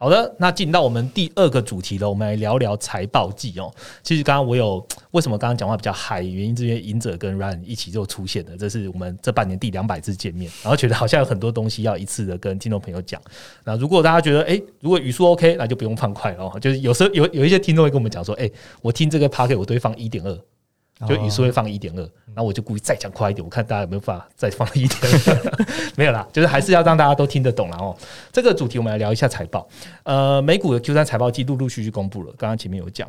好的，那进到我们第二个主题了，我们来聊聊财报季哦。其实刚刚我有为什么刚刚讲话比较嗨，原因是因为赢者跟 Ryan 一起就出现了，这是我们这半年第两百次见面，然后觉得好像有很多东西要一次的跟听众朋友讲。那如果大家觉得哎，如果语速 OK，那就不用放快了。就是有时候有有一些听众会跟我们讲说，哎，我听这个 p a r k e t 我都会放一点二。就语速会放一点二，然后我就故意再讲快一点，我看大家有没有办法再放一点。[LAUGHS] 没有啦，就是还是要让大家都听得懂然后这个主题我们来聊一下财报。呃，美股的 Q 三财报季陆陆续续公布了，刚刚前面有讲，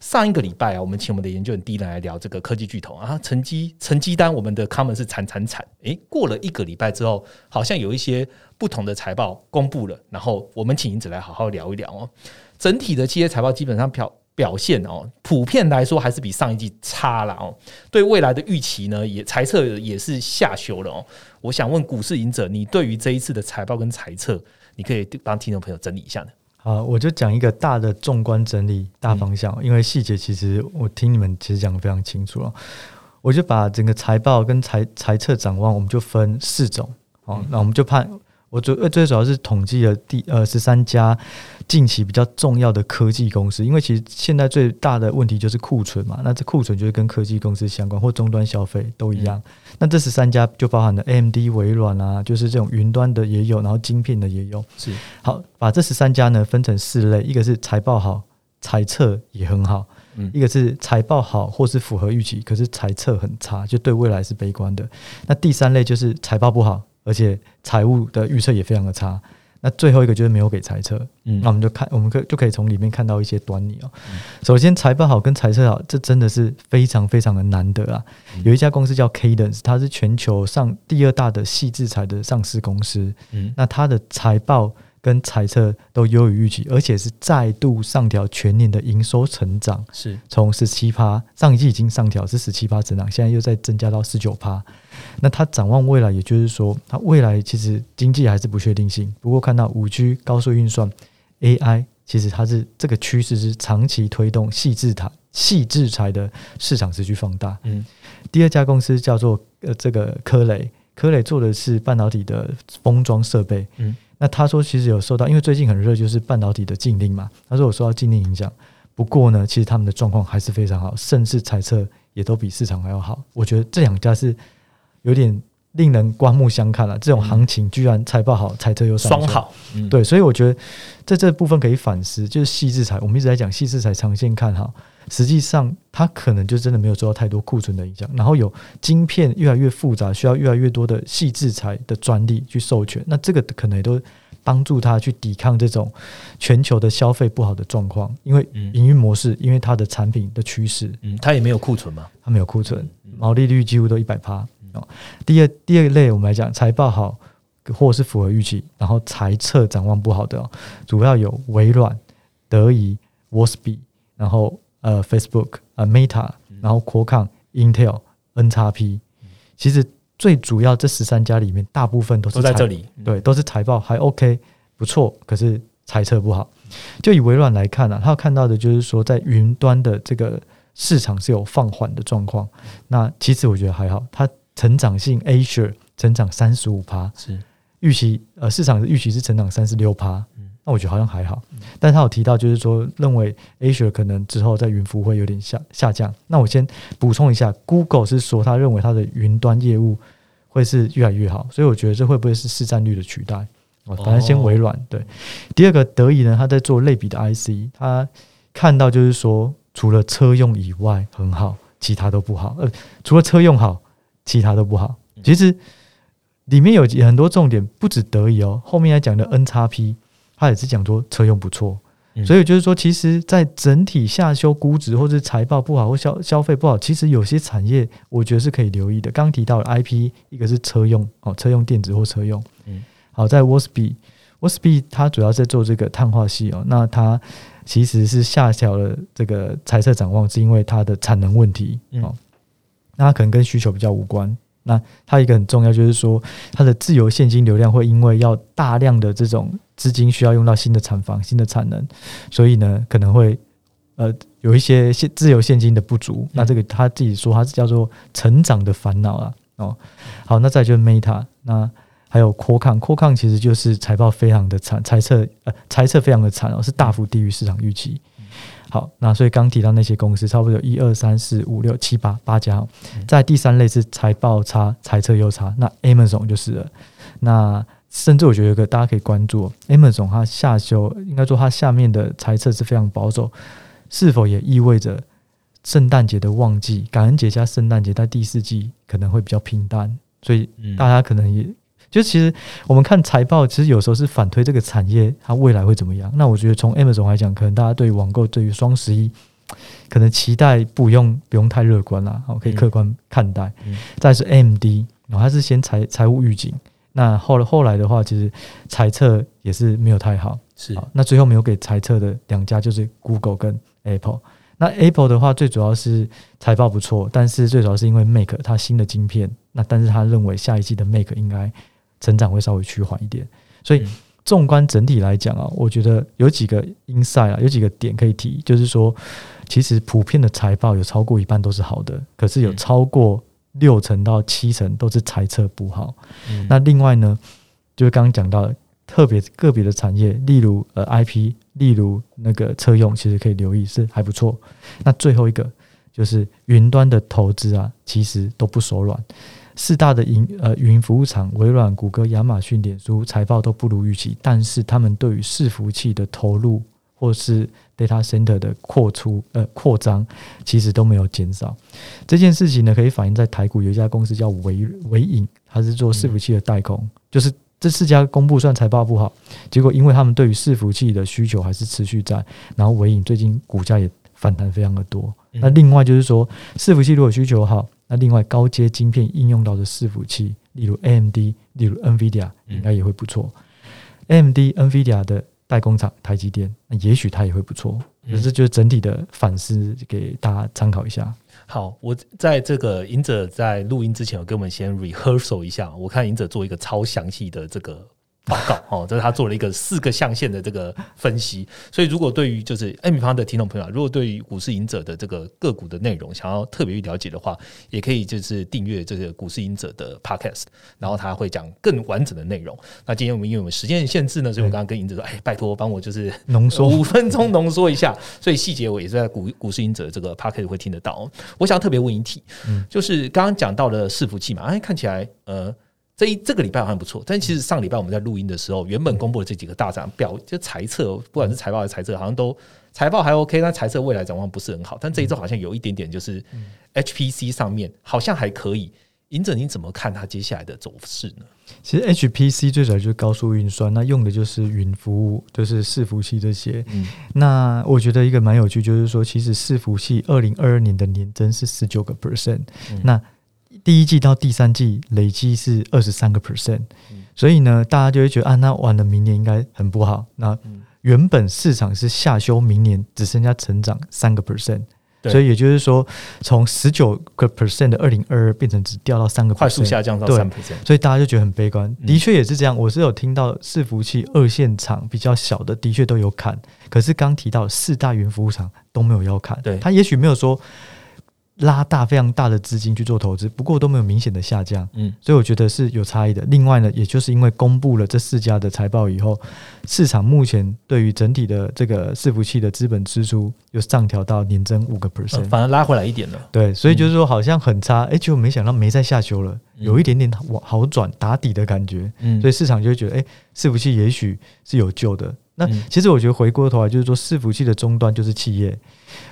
上一个礼拜啊，我们请我们的研究员第一来聊这个科技巨头啊，成绩成绩单我们的 common 是惨惨惨。诶，过了一个礼拜之后，好像有一些不同的财报公布了，然后我们请英子来好好聊一聊哦。整体的企业财报基本上票。表现哦，普遍来说还是比上一季差了哦。对未来的预期呢，也猜测也是下修了哦。我想问股市赢者，你对于这一次的财报跟猜测，你可以帮听众朋友整理一下呢？好，我就讲一个大的纵观整理大方向，因为细节其实我听你们其实讲的非常清楚了。我就把整个财报跟财财测展望，我们就分四种哦。那我们就判。我最最主要是统计了第呃十三家近期比较重要的科技公司，因为其实现在最大的问题就是库存嘛，那这库存就是跟科技公司相关，或终端消费都一样。那这十三家就包含了 AMD、微软啊，就是这种云端的也有，然后晶片的也有。是好，把这十三家呢分成四类，一个是财报好，财测也很好；嗯，一个是财报好或是符合预期，可是财测很差，就对未来是悲观的。那第三类就是财报不好。而且财务的预测也非常的差，那最后一个就是没有给财测，嗯，那我们就看，我们可就可以从里面看到一些端倪哦。首先财报好跟财测好，这真的是非常非常的难得啊。有一家公司叫 Cadence，它是全球上第二大的细制裁的上市公司，嗯，那它的财报。跟猜测都优于预期，而且是再度上调全年的营收成长，是从十七趴，上一季已经上调是十七趴成长，现在又再增加到十九趴。那它展望未来，也就是说，它未来其实经济还是不确定性。不过看到五 G 高速运算 AI，其实它是这个趋势是长期推动细制材、细制材的市场持续放大。嗯，第二家公司叫做呃这个科雷，科雷做的是半导体的封装设备。嗯。那他说，其实有受到，因为最近很热，就是半导体的禁令嘛。他说我受到禁令影响，不过呢，其实他们的状况还是非常好，甚至猜测也都比市场还要好。我觉得这两家是有点令人刮目相看了。这种行情居然财报好，猜测又双好，对，所以我觉得在这部分可以反思，就是细制裁，我们一直在讲细制裁长线看好。实际上，它可能就真的没有受到太多库存的影响，然后有晶片越来越复杂，需要越来越多的细制材的专利去授权，那这个可能也都帮助它去抵抗这种全球的消费不好的状况，因为营运模式，因为它的产品的趋势，嗯，它也没有库存嘛，它没有库存，毛利率几乎都一百趴哦。第二第二类我们来讲，财报好或是符合预期，然后财测展望不好的，主要有微软、德仪、w a s b 然后。呃，Facebook，呃，Meta，然后 Qualcomm、Intel、NXP，其实最主要这十三家里面，大部分都是在这里，对，都是财报还 OK，不错，可是猜测不好。就以微软来看呢，他看到的就是说，在云端的这个市场是有放缓的状况。那其实我觉得还好，它成长性 Asia 成长三十五趴，是预期，呃，市场的预期是成长三十六趴。那我觉得好像还好，但是他有提到，就是说认为 Asia 可能之后在云服务会有点下下降。那我先补充一下，Google 是说他认为它的云端业务会是越来越好，所以我觉得这会不会是市占率的取代？哦，反正先微软对。第二个德仪呢，他在做类比的 IC，他看到就是说，除了车用以外很好，其他都不好。呃，除了车用好，其他都不好。其实里面有很多重点，不止德仪哦，后面还讲的 N 叉 P。他也是讲说车用不错，所以就是说，其实，在整体下修估值或者财报不好或消消费不好，其实有些产业我觉得是可以留意的。刚刚提到 IP，一个是车用哦，车用电子或车用。嗯，好，在 w a s b w a s b 它主要在做这个碳化系哦，那它其实是下调了这个财测展望，是因为它的产能问题哦，那它可能跟需求比较无关。那它一个很重要就是说，它的自由现金流量会因为要大量的这种资金需要用到新的产房、新的产能，所以呢可能会呃有一些现自由现金的不足。那这个他自己说，他是叫做成长的烦恼啊。哦，好，那再就是 Meta，那还有扩抗，扩抗其实就是财报非常的惨，猜测呃猜测非常的惨哦，是大幅低于市场预期。好，那所以刚提到那些公司，差不多有一二三四五六七八八家。在第三类是财报差、猜测又差，那 Amazon 就是了。那甚至我觉得有个大家可以关注，Amazon 它下修，应该说它下面的猜测是非常保守，是否也意味着圣诞节的旺季、感恩节加圣诞节在第四季可能会比较平淡？所以大家可能也。就其实我们看财报，其实有时候是反推这个产业它未来会怎么样。那我觉得从 Amazon 来讲，可能大家对于网购、对于双十一，可能期待不用不用太乐观啦，好，可以客观看待。再是 MD，然后它是先财财务预警，那后来后来的话，其实猜测也是没有太好。是，那最后没有给猜测的两家就是 Google 跟 Apple。那 Apple 的话，最主要是财报不错，但是最主要是因为 Make 它新的晶片，那但是他认为下一季的 Make 应该。成长会稍微趋缓一点，所以纵观整体来讲啊，我觉得有几个 inside 啊，有几个点可以提，就是说，其实普遍的财报有超过一半都是好的，可是有超过六成到七成都是猜测不好。那另外呢，就是刚刚讲到特别个别的产业，例如呃 IP，例如那个车用，其实可以留意是还不错。那最后一个就是云端的投资啊，其实都不手软。四大的云呃云服务厂，微软、谷歌、亚马逊、脸书财报都不如预期，但是他们对于伺服器的投入或是 data center 的扩出呃扩张，其实都没有减少。这件事情呢，可以反映在台股有一家公司叫维维影，它是做伺服器的代工，就是这四家公布算财报不好，结果因为他们对于伺服器的需求还是持续在，然后维影最近股价也反弹非常的多。那另外就是说，伺服器如果需求好。那另外高阶晶片应用到的伺服器，例如 AMD，例如 NVIDIA，应该也会不错。AMD、NVIDIA 的代工厂台积电，那也许它也会不错。可是就是整体的反思，给大家参考一下。好，我在这个赢者在录音之前，我跟我们先 rehearsal 一下，我看赢者做一个超详细的这个。报告 [LAUGHS] 哦，这是他做了一个四个象限的这个分析。所以，如果对于就是 M 方的听众朋友，如果对于股市赢者的这个个股的内容想要特别去了解的话，也可以就是订阅这个股市赢者的 Podcast，然后他会讲更完整的内容。那今天我们因为我们时间限制呢，所以我刚刚跟赢者说，哎，拜托帮我就是浓缩五分钟浓缩一下。所以细节我也是在股股市赢者这个 Podcast 会听得到。我想要特别问一题，就是刚刚讲到的伺服器嘛，哎，看起来呃。这一这个礼拜好像不错，但其实上礼拜我们在录音的时候，原本公布的这几个大涨表，就财测，不管是财报还是财测，好像都财报还 OK，但财测未来展望不是很好。但这一周好像有一点点，就是 HPC 上面好像还可以。尹者，你怎么看它接下来的走势呢？其实 HPC 最早就是高速运算，那用的就是云服务，就是伺服器这些。嗯，那我觉得一个蛮有趣，就是说，其实伺服器二零二二年的年增是十九个 percent，那。第一季到第三季累计是二十三个 percent，所以呢，大家就会觉得啊，那完了，明年应该很不好。那原本市场是下修，明年只剩下成长三个 percent，所以也就是说，从十九个 percent 的二零二二变成只掉到三个，快速下降到三 percent，所以大家就觉得很悲观。的确也是这样，我是有听到伺服器二线厂比较小的，的确都有砍，可是刚提到四大云服务厂都没有要砍，对。他也许没有说。拉大非常大的资金去做投资，不过都没有明显的下降，嗯，所以我觉得是有差异的。另外呢，也就是因为公布了这四家的财报以后，市场目前对于整体的这个伺服器的资本支出又上调到年增五个 percent，反而拉回来一点了。对，所以就是说好像很差，哎，就没想到没再下修了，有一点点往好转打底的感觉，嗯，所以市场就会觉得，哎，伺服器也许是有救的。那其实我觉得回过头来就是说，伺服器的终端就是企业。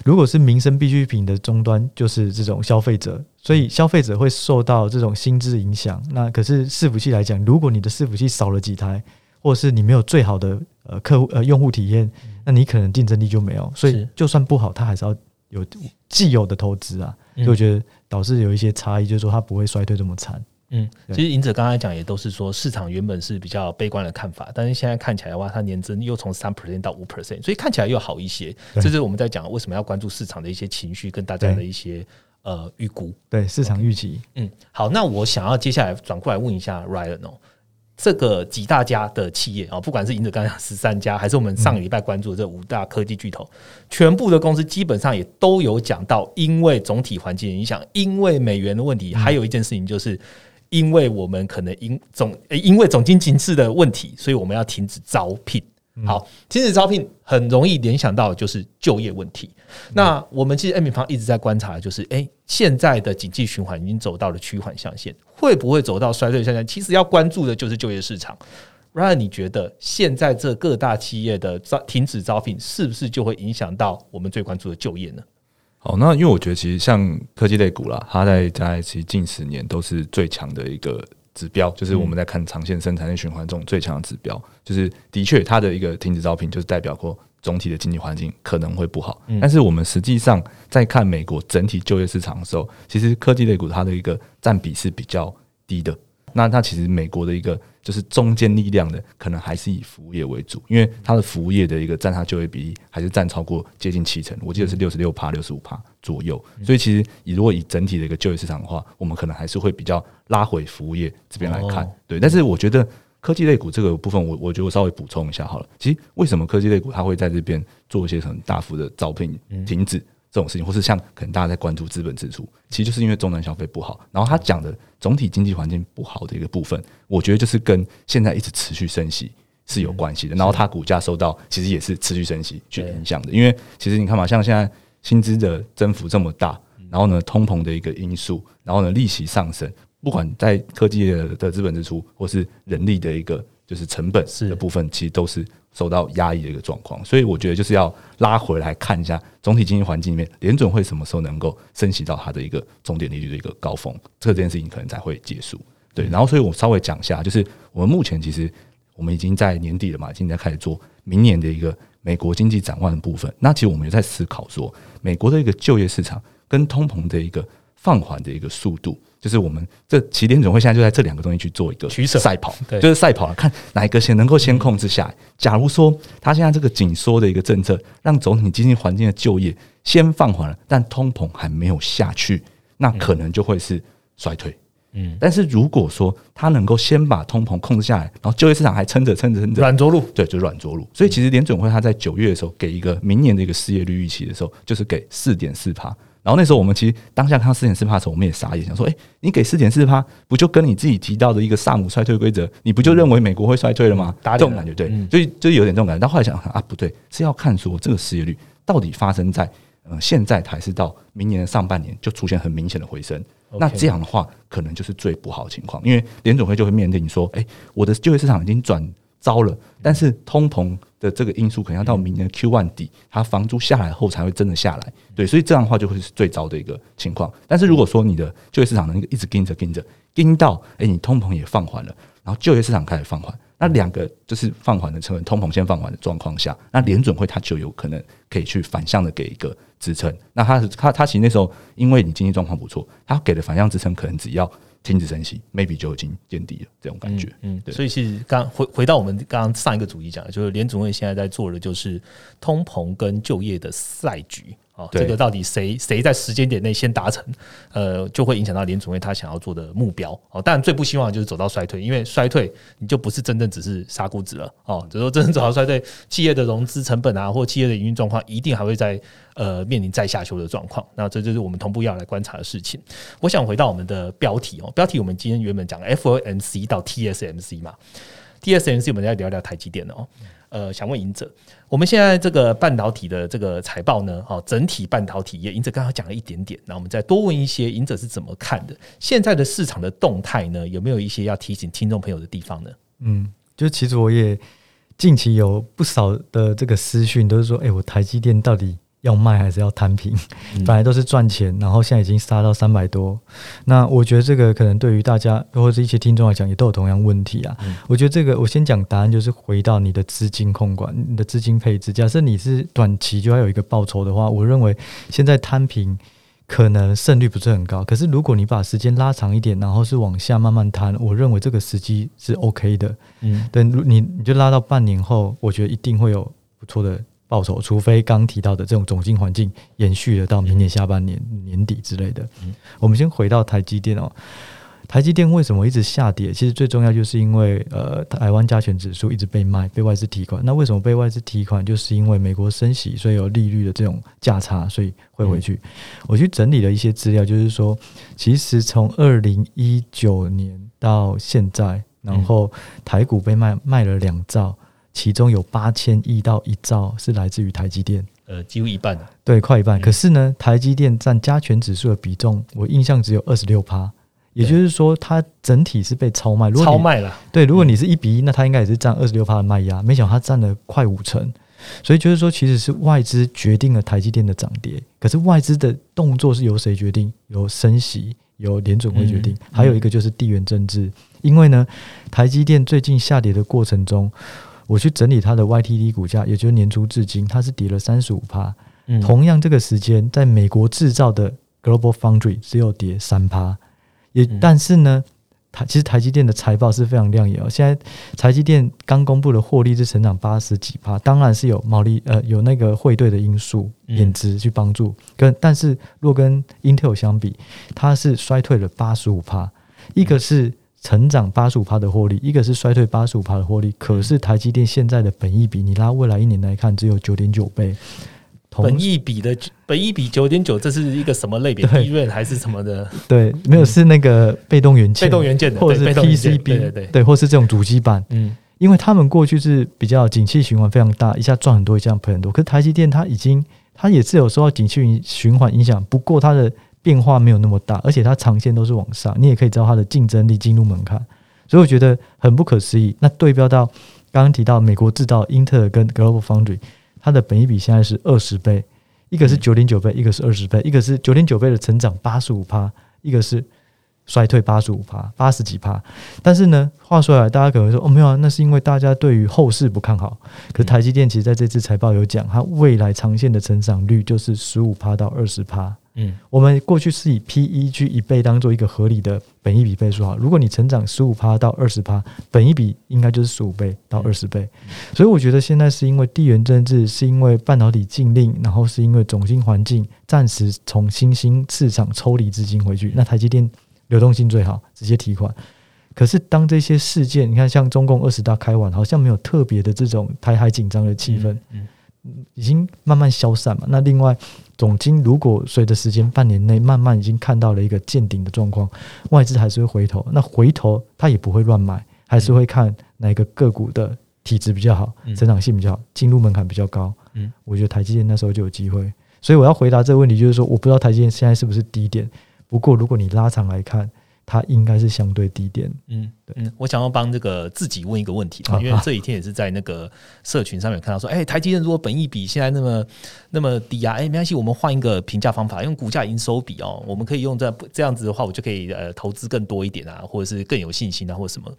如果是民生必需品的终端，就是这种消费者，所以消费者会受到这种薪资影响。那可是伺服器来讲，如果你的伺服器少了几台，或者是你没有最好的呃客户呃用户体验，那你可能竞争力就没有。所以就算不好，它还是要有既有的投资啊。所以我觉得导致有一些差异，就是说它不会衰退这么惨。嗯，其实赢者刚才讲也都是说市场原本是比较悲观的看法，但是现在看起来的话，它年增又从三 percent 到五 percent，所以看起来又好一些。这是我们在讲为什么要关注市场的一些情绪跟大家的一些呃预估。对市场预期。嗯，好，那我想要接下来转过来问一下 Ryan 哦，这个几大家的企业啊，不管是赢者刚才十三家，还是我们上个礼拜关注的这五大科技巨头，全部的公司基本上也都有讲到，因为总体环境影响，因为美元的问题，还有一件事情就是。因为我们可能因总因为总经情势的问题，所以我们要停止招聘。好，停止招聘很容易联想到就是就业问题。那我们其实 M 平方一直在观察，就是哎，现在的经济循环已经走到了趋缓象限，会不会走到衰退象限？其实要关注的就是就业市场。然而，你觉得现在这各大企业的招停止招聘，是不是就会影响到我们最关注的就业呢？好，那因为我觉得其实像科技类股啦，它在在其实近十年都是最强的一个指标，就是我们在看长线生产力循环中最强的指标，就是的确它的一个停止招聘，就是代表过总体的经济环境可能会不好。但是我们实际上在看美国整体就业市场的时候，其实科技类股它的一个占比是比较低的。那它其实美国的一个就是中间力量的，可能还是以服务业为主，因为它的服务业的一个占它就业比例还是占超过接近七成，我记得是六十六趴、六十五趴左右。所以其实以如果以整体的一个就业市场的话，我们可能还是会比较拉回服务业这边来看。对，但是我觉得科技类股这个部分，我我觉得我稍微补充一下好了。其实为什么科技类股它会在这边做一些很大幅的招聘停止？这种事情，或是像可能大家在关注资本支出，其实就是因为终端消费不好。然后他讲的总体经济环境不好的一个部分，我觉得就是跟现在一直持续升息是有关系的。然后它股价受到其实也是持续升息去影响的。因为其实你看嘛，像现在薪资的增幅这么大，然后呢通膨的一个因素，然后呢利息上升，不管在科技的资本支出或是人力的一个就是成本的部分，其实都是。受到压抑的一个状况，所以我觉得就是要拉回来看一下总体经济环境里面，联准会什么时候能够升息到它的一个重点利率的一个高峰，这件事情可能才会结束。对，然后所以我稍微讲一下，就是我们目前其实我们已经在年底了嘛，现在开始做明年的一个美国经济展望的部分。那其实我们也在思考说，美国的一个就业市场跟通膨的一个放缓的一个速度。就是我们这起点总会现在就在这两个东西去做一个取舍赛跑，就是赛跑了，看哪一个先能够先控制下来。假如说他现在这个紧缩的一个政策，让总体经济环境的就业先放缓了，但通膨还没有下去，那可能就会是衰退。嗯，但是如果说他能够先把通膨控制下来，然后就业市场还撑着撑着撑着软着陆，对，就软着陆。所以其实联准会他在九月的时候给一个明年的一个失业率预期的时候，就是给四点四帕。然后那时候我们其实当下看到四点四帕的时候，我们也傻眼，想说：哎，你给四点四帕，不就跟你自己提到的一个萨姆衰退规则，你不就认为美国会衰退了吗？这种感觉对，所以就有点这种感觉。但后来想啊，不对，是要看说这个失业率到底发生在呃现在还是到明年的上半年就出现很明显的回升。那这样的话，可能就是最不好的情况，因为联总会就会面临说：哎，我的就业市场已经转糟了，但是通膨。的这个因素可能要到明年 Q one 底，它房租下来后才会真的下来，对，所以这样的话就会是最糟的一个情况。但是如果说你的就业市场能一直跟着跟着跟到，哎，你通膨也放缓了，然后就业市场开始放缓，那两个就是放缓的成本，通膨先放缓的状况下，那联准会它就有可能可以去反向的给一个支撑。那它它它其实那时候因为你经济状况不错，它给的反向支撑可能只要。停止升息，maybe 就已经见底了，这种感觉。嗯，对。所以其实刚回回到我们刚刚上一个主题讲的，就是联总会现在在做的就是通膨跟就业的赛局。哦，这个到底谁谁在时间点内先达成，呃，就会影响到联储会他想要做的目标。哦，当然最不希望就是走到衰退，因为衰退你就不是真正只是杀估值了。哦，就说真正走到衰退，企业的融资成本啊，或企业的营运状况，一定还会在呃面临再下修的状况。那这就是我们同步要来观察的事情。我想回到我们的标题哦，标题我们今天原本讲 FOMC 到 TSMC 嘛，TSMC 我们再聊聊台积电哦。呃，想问赢者，我们现在这个半导体的这个财报呢？哦，整体半导体业，赢者刚刚讲了一点点，那我们再多问一些，赢者是怎么看的？现在的市场的动态呢？有没有一些要提醒听众朋友的地方呢？嗯，就其实我也近期有不少的这个私讯，都是说，哎，我台积电到底？要卖还是要摊平？[LAUGHS] 本来都是赚钱，然后现在已经杀到三百多。那我觉得这个可能对于大家或者一些听众来讲，也都有同样问题啊。我觉得这个我先讲答案，就是回到你的资金控管、你的资金配置。假设你是短期就要有一个报酬的话，我认为现在摊平可能胜率不是很高。可是如果你把时间拉长一点，然后是往下慢慢摊，我认为这个时机是 OK 的。嗯，等你你就拉到半年后，我觉得一定会有不错的。报酬，除非刚提到的这种总经环境延续了到明年下半年年底之类的。我们先回到台积电哦，台积电为什么一直下跌？其实最重要就是因为呃，台湾加权指数一直被卖，被外资提款。那为什么被外资提款？就是因为美国升息，所以有利率的这种价差，所以会回去。我去整理了一些资料，就是说，其实从二零一九年到现在，然后台股被卖卖了两兆，其中有八千亿到一兆是来自于台积电。呃，几乎一半了，对，快一半。可是呢，台积电占加权指数的比重，我印象只有二十六趴，也就是说，它整体是被超卖。如果超卖了。对，如果你是一比一，那它应该也是占二十六趴的卖压。没想到它占了快五成，所以就是说，其实是外资决定了台积电的涨跌。可是外资的动作是由谁决定？由升息，由联准会决定。还有一个就是地缘政治，因为呢，台积电最近下跌的过程中。我去整理它的 YTD 股价，也就是年初至今，它是跌了三十五趴。同样这个时间，在美国制造的 Global Foundry 只有跌三趴。也但是呢，台其实台积电的财报是非常亮眼哦。现在台积电刚公布的获利是成长八十几趴，当然是有毛利呃有那个汇兑的因素贬值去帮助。跟但是若跟 Intel 相比，它是衰退了八十五趴。一个是。成长八十五趴的获利，一个是衰退八十五趴的获利。可是台积电现在的本益比，你拉未来一年来看，只有九点九倍。本益比的本益比九点九，这是一个什么类别？利润还是什么的？对，没有是那个被动元件、被动元件的，或者是 PCB，对对对，或是这种主机板。嗯，因为他们过去是比较景气循环非常大，一下赚很多，一下赔很多。可是台积电它已经，它也是有受到景气循环影响，不过它的。变化没有那么大，而且它长线都是往上，你也可以知道它的竞争力进入门槛，所以我觉得很不可思议。那对标到刚刚提到美国制造英特尔跟 Global Foundry，它的本益比现在是二十倍，一个是九点九倍，一个是二十倍，一个是九点九倍的成长八十五趴，一个是衰退八十五趴，八十几趴。但是呢，话说来，大家可能说哦，没有啊，那是因为大家对于后市不看好。可是台积电其实在这次财报有讲，它未来长线的成长率就是十五趴到二十趴。嗯，我们过去是以 PEG 一倍当做一个合理的本一比倍数哈。如果你成长十五趴到二十趴，本一比应该就是十五倍到二十倍。所以我觉得现在是因为地缘政治，是因为半导体禁令，然后是因为总经环境暂时从新兴市场抽离资金回去。那台积电流动性最好，直接提款。可是当这些事件，你看像中共二十大开完，好像没有特别的这种台海紧张的气氛，嗯，已经慢慢消散嘛。那另外。总金如果随着时间半年内慢慢已经看到了一个见顶的状况，外资还是会回头。那回头它也不会乱买，还是会看哪个个股的体质比较好，成长性比较好，进入门槛比较高。嗯，我觉得台积电那时候就有机会。所以我要回答这个问题，就是说我不知道台积电现在是不是低点。不过如果你拉长来看。它应该是相对低点。嗯，嗯，我想要帮这个自己问一个问题，因为这几天也是在那个社群上面看到说，哎，台积电如果本益比现在那么那么低啊，哎，没关系，我们换一个评价方法，用股价营收比哦，我们可以用这这样子的话，我就可以呃投资更多一点啊，或者是更有信心啊，或者什么。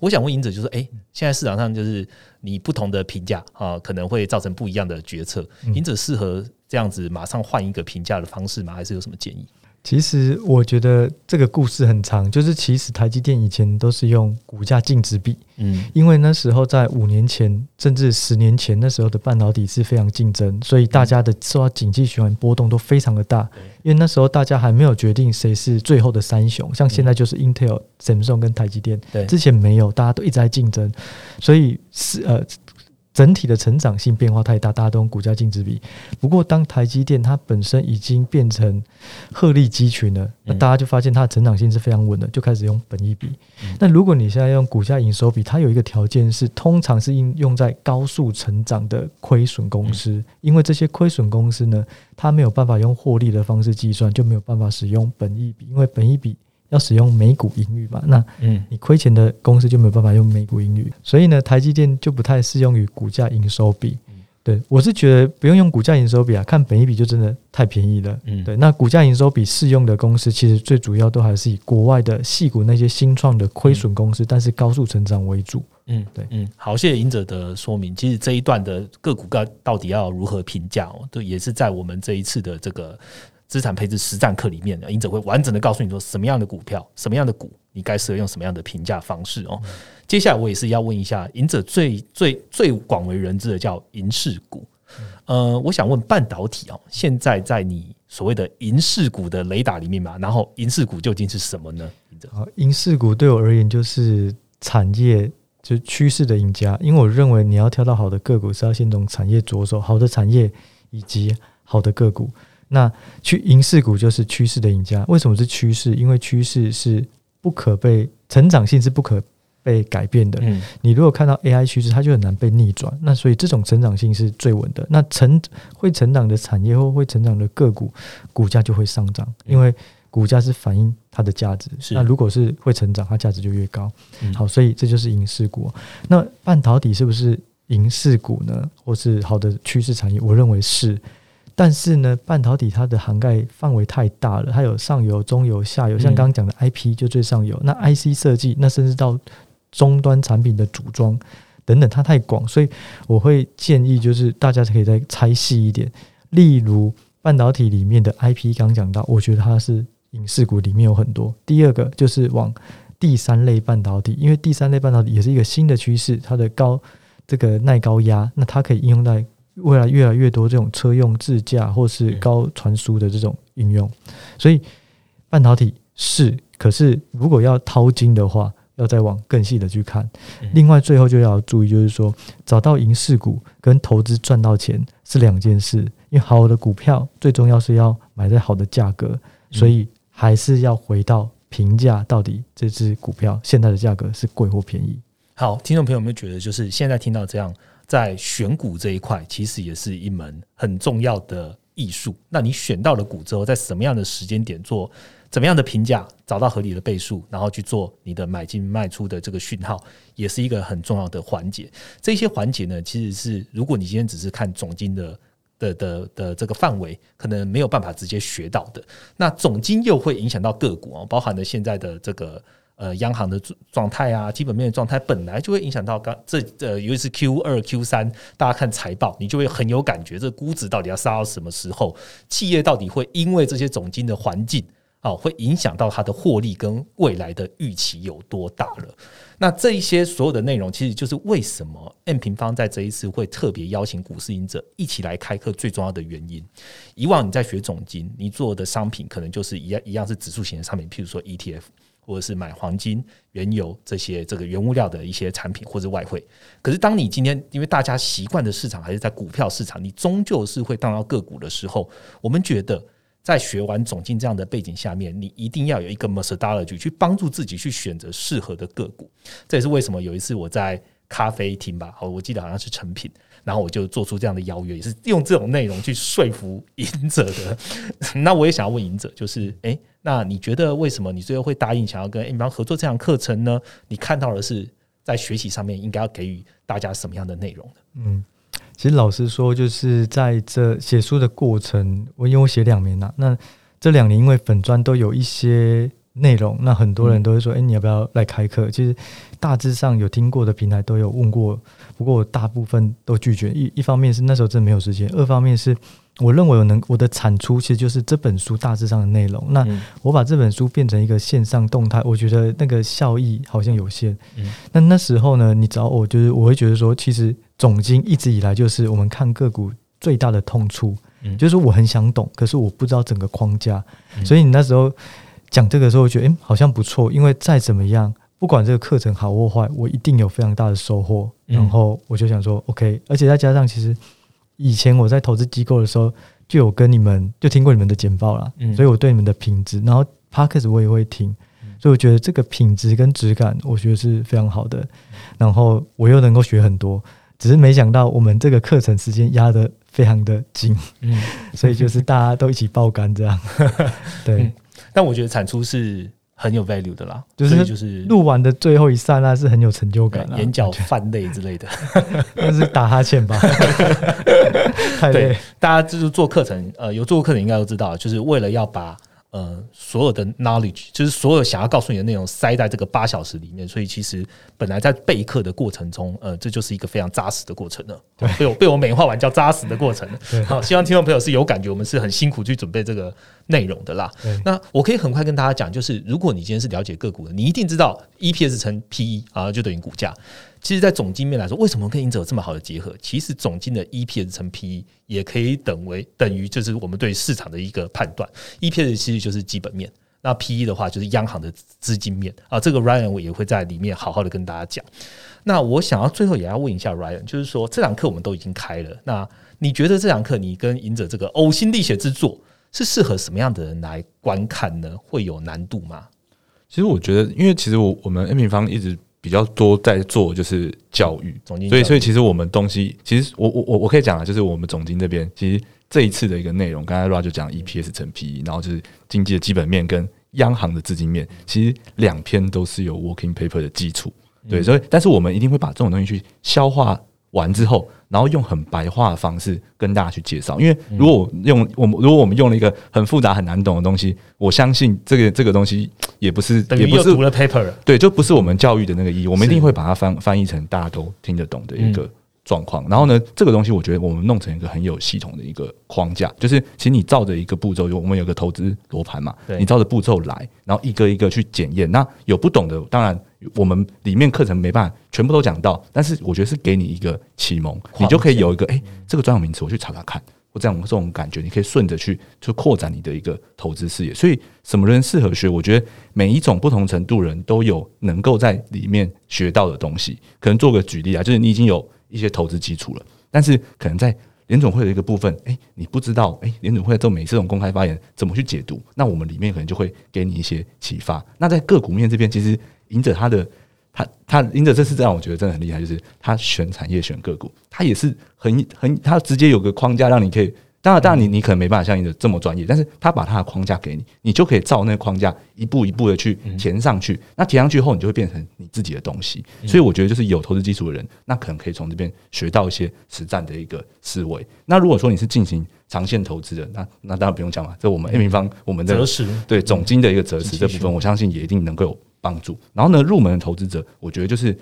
我想问赢者就是，哎，现在市场上就是你不同的评价啊，可能会造成不一样的决策。赢者适合这样子马上换一个评价的方式吗？还是有什么建议？其实我觉得这个故事很长，就是其实台积电以前都是用股价净值比，嗯，因为那时候在五年前甚至十年前，那时候的半导体是非常竞争，所以大家的受到经济循环波动都非常的大。因为那时候大家还没有决定谁是最后的三雄，像现在就是 Intel、Samsung 跟台积电，对，之前没有，大家都一直在竞争，所以是呃。整体的成长性变化太大，大家都用股价净值比。不过，当台积电它本身已经变成鹤立鸡群了，那大家就发现它的成长性是非常稳的，就开始用本益比。那如果你现在用股价营收比，它有一个条件是，通常是应用在高速成长的亏损公司，因为这些亏损公司呢，它没有办法用获利的方式计算，就没有办法使用本益比，因为本益比。要使用每股盈余嘛？那嗯，你亏钱的公司就没有办法用每股盈余，所以呢，台积电就不太适用于股价营收比。对我是觉得不用用股价营收比啊，看本一比就真的太便宜了。嗯，对，那股价营收比适用的公司，其实最主要都还是以国外的细股那些新创的亏损公司，但是高速成长为主。嗯，对，嗯，好，谢谢赢者的说明。其实这一段的个股该到底要如何评价哦，都也是在我们这一次的这个。资产配置实战课里面，赢者会完整的告诉你说什么样的股票、什么样的股，你该适合用什么样的评价方式哦。接下来我也是要问一下，赢者最最最广为人知的叫银饰股。呃，我想问半导体哦，现在在你所谓的银饰股的雷达里面嘛。然后银饰股究竟是什么呢？银饰股对我而言就是产业就是趋势的赢家，因为我认为你要挑到好的个股是要先从产业着手，好的产业以及好的个股。那去银饰股就是趋势的赢家。为什么是趋势？因为趋势是不可被成长性是不可被改变的。嗯，你如果看到 AI 趋势，它就很难被逆转。那所以这种成长性是最稳的。那成会成长的产业或会成长的个股，股价就会上涨，因为股价是反映它的价值。是那如果是会成长，它价值就越高。嗯好，所以这就是银饰股。那半导体是不是银饰股呢？或是好的趋势产业？我认为是。但是呢，半导体它的涵盖范围太大了，它有上游、中游、下游，像嗯刚刚讲的 IP 就最上游，那 IC 设计，那甚至到终端产品的组装等等，它太广，所以我会建议就是大家可以再拆细一点。例如半导体里面的 IP，刚讲到，我觉得它是影视股里面有很多。第二个就是往第三类半导体，因为第三类半导体也是一个新的趋势，它的高这个耐高压，那它可以应用在未来越来越多这种车用自驾或是高传输的这种应用，所以半导体是，可是如果要掏金的话，要再往更细的去看。嗯另外，最后就要注意，就是说找到银饰股跟投资赚到钱是两件事，因为好的股票最重要是要买在好的价格，所以还是要回到评价，到底这只股票现在的价格是贵或便宜。好，听众朋友有没有觉得，就是现在听到这样，在选股这一块，其实也是一门很重要的艺术。那你选到了股之后，在什么样的时间点做怎么样的评价，找到合理的倍数，然后去做你的买进卖出的这个讯号，也是一个很重要的环节。这些环节呢，其实是如果你今天只是看总金的。的的的这个范围可能没有办法直接学到的，那总金又会影响到个股哦，包含了现在的这个呃央行的状态啊，基本面的状态，本来就会影响到刚这呃，尤其是 Q 二、Q 三，大家看财报，你就会很有感觉，这估值到底要杀到什么时候？企业到底会因为这些总金的环境啊，会影响到它的获利跟未来的预期有多大了？那这一些所有的内容，其实就是为什么 M 平方在这一次会特别邀请股市赢者一起来开课最重要的原因。以往你在学总金，你做的商品可能就是一样一样是指数型的商品，譬如说 ETF，或者是买黄金、原油这些这个原物料的一些产品，或者外汇。可是当你今天因为大家习惯的市场还是在股票市场，你终究是会当到个股的时候，我们觉得。在学完总经这样的背景下面，你一定要有一个 methodology 去帮助自己去选择适合的个股。这也是为什么有一次我在咖啡厅吧，好，我记得好像是成品，然后我就做出这样的邀约，也是用这种内容去说服赢者的。[LAUGHS] 那我也想要问赢者，就是，诶，那你觉得为什么你最后会答应想要跟 M 方合作这堂课程呢？你看到的是在学习上面应该要给予大家什么样的内容呢？嗯，其实老实说，就是在这写书的过程，我因为我写两年了、那这两年因为粉砖都有一些内容，那很多人都会说，哎、你要不要来开课？其实大致上有听过的平台都有问过，不过我大部分都拒绝。一一方面是那时候真的没有时间，二方面是我认为我能我的产出其实就是这本书大致上的内容。那嗯我把这本书变成一个线上动态，我觉得那个效益好像有限。嗯那那时候呢，你找我就是我会觉得说，其实总经一直以来就是我们看个股最大的痛处，嗯就是我很想懂，可是我不知道整个框架，嗯所以你那时候讲这个时候，我觉得诶、嗯好像不错，因为再怎么样，不管这个课程好或坏，我一定有非常大的收获。嗯然后我就想说，OK，而且再加上其实以前我在投资机构的时候，就有跟你们就听过你们的简报啦，嗯所以我对你们的品质，然后 Podcast 我也会听。所以我觉得这个品质跟质感，我觉得是非常好的。然后我又能够学很多，只是没想到我们这个课程时间压的非常的紧，嗯，[LAUGHS] 所以就是大家都一起爆肝这样。[LAUGHS] 对嗯，但我觉得产出是很有 value 的啦，就是就是录完的最后一刹那是很有成就感啊，眼角泛泪之类的。[LAUGHS] 那是打哈欠吧，[LAUGHS] 太累对。，大家就是做课程，呃，有做过课程应该都知道，就是为了要把呃所有的 knowledge，就是所有想要告诉你的内容塞在这个八小时里面，所以其实本来在备课的过程中，呃，这就是一个非常扎实的过程了。对，被我被我美化完叫扎实的过程 [LAUGHS] 好，希望听众朋友是有感觉，我们是很辛苦去准备这个内容的啦。那我可以很快跟大家讲，就是如果你今天是了解个股的，你一定知道 EPS 乘 PE 啊，就等于股价。其实，在总金面来说，为什么跟赢者有这么好的结合？其实总金的 EPS 乘 PE 也可以等为等于就是我们对市场的一个判断。EPS 其实就是基本面，那 PE 的话就是央行的资金面啊。这个 Ryan 我也会在里面好好的跟大家讲。那我想要最后也要问一下 Ryan，就是说这堂课我们都已经开了，那你觉得这堂课你跟赢者这个呕心沥血之作是适合什么样的人来观看呢？会有难度吗？其实我觉得，因为其实我我们 N 平方一直。比较多在做就是教育，所以所以其实我们东西，其实我我我我可以讲啊，就是我们总经这边，其实这一次的一个内容，刚才 Ra 就讲 EPS 乘 PE，然后就是经济的基本面跟央行的资金面，其实两篇都是有 Working Paper 的基础，对，所以但是我们一定会把这种东西去消化。完之后，然后用很白话的方式跟大家去介绍。因为如果用我们，如果我们用了一个很复杂、很难懂的东西，我相信这个这个东西也不是，也不是读了 paper，对，就不是我们教育的那个意义。我们一定会把它翻翻译成大家都听得懂的一个。状况，然后呢，这个东西我觉得我们弄成一个很有系统的一个框架，就是其实你照着一个步骤，有我们有个投资罗盘嘛，你照着步骤来，然后一个一个去检验。那有不懂的，当然我们里面课程没办法全部都讲到，但是我觉得是给你一个启蒙，你就可以有一个哎，这个专有名词我去查查看，或这样这种感觉，你可以顺着去就扩展你的一个投资视野。所以什么人适合学？我觉得每一种不同程度人都有能够在里面学到的东西。可能做个举例啊，就是你已经有。一些投资基础了，但是可能在联总会的一个部分，哎，你不知道，哎，联总会做每次这种公开发言怎么去解读？那我们里面可能就会给你一些启发。那在个股面这边，其实赢者他的他他赢者这次这样我觉得真的很厉害，就是他选产业选个股，他也是很很他直接有个框架让你可以。当然，当然，你你可能没办法像你的这么专业，但是他把他的框架给你，你就可以照那个框架一步一步的去填上去。那填上去后，你就会变成你自己的东西。所以我觉得，就是有投资基础的人，那可能可以从这边学到一些实战的一个思维。那如果说你是进行长线投资的，那那当然不用讲了。这我们 A 平方我们的择时对总金的一个择时这部分，我相信也一定能够有帮助。然后呢，入门的投资者，我觉得就是。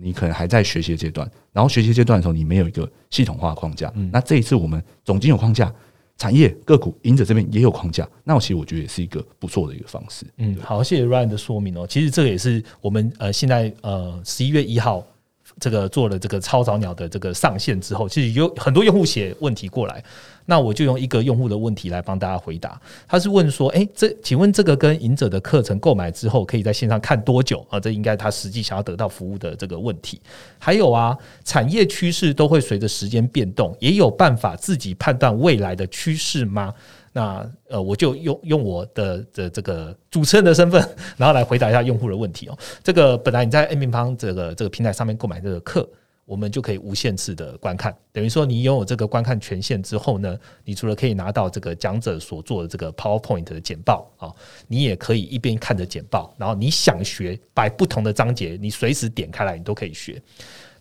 你可能还在学习阶段，然后学习阶段的时候，你没有一个系统化框架。那这一次我们总经有框架，产业个股赢者这边也有框架，那我其实我觉得也是一个不错的一个方式。嗯，好，谢谢 Ryan 的说明哦。其实这个也是我们呃现在呃十一月一号。这个做了这个超早鸟的这个上线之后，其实有很多用户写问题过来，那我就用一个用户的问题来帮大家回答。他是问说：“哎，这请问这个跟赢者的课程购买之后，可以在线上看多久啊？”这应该他实际想要得到服务的这个问题。还有啊，产业趋势都会随着时间变动，也有办法自己判断未来的趋势吗？那呃，我就用用我的的这个主持人的身份，然后来回答一下用户的问题哦。这个本来你在 A 平方这个这个平台上面购买这个课，我们就可以无限次的观看，等于说你拥有这个观看权限之后呢，你除了可以拿到这个讲者所做的这个 PowerPoint 的简报啊，你也可以一边看着简报，然后你想学摆不同的章节，你随时点开来，你都可以学。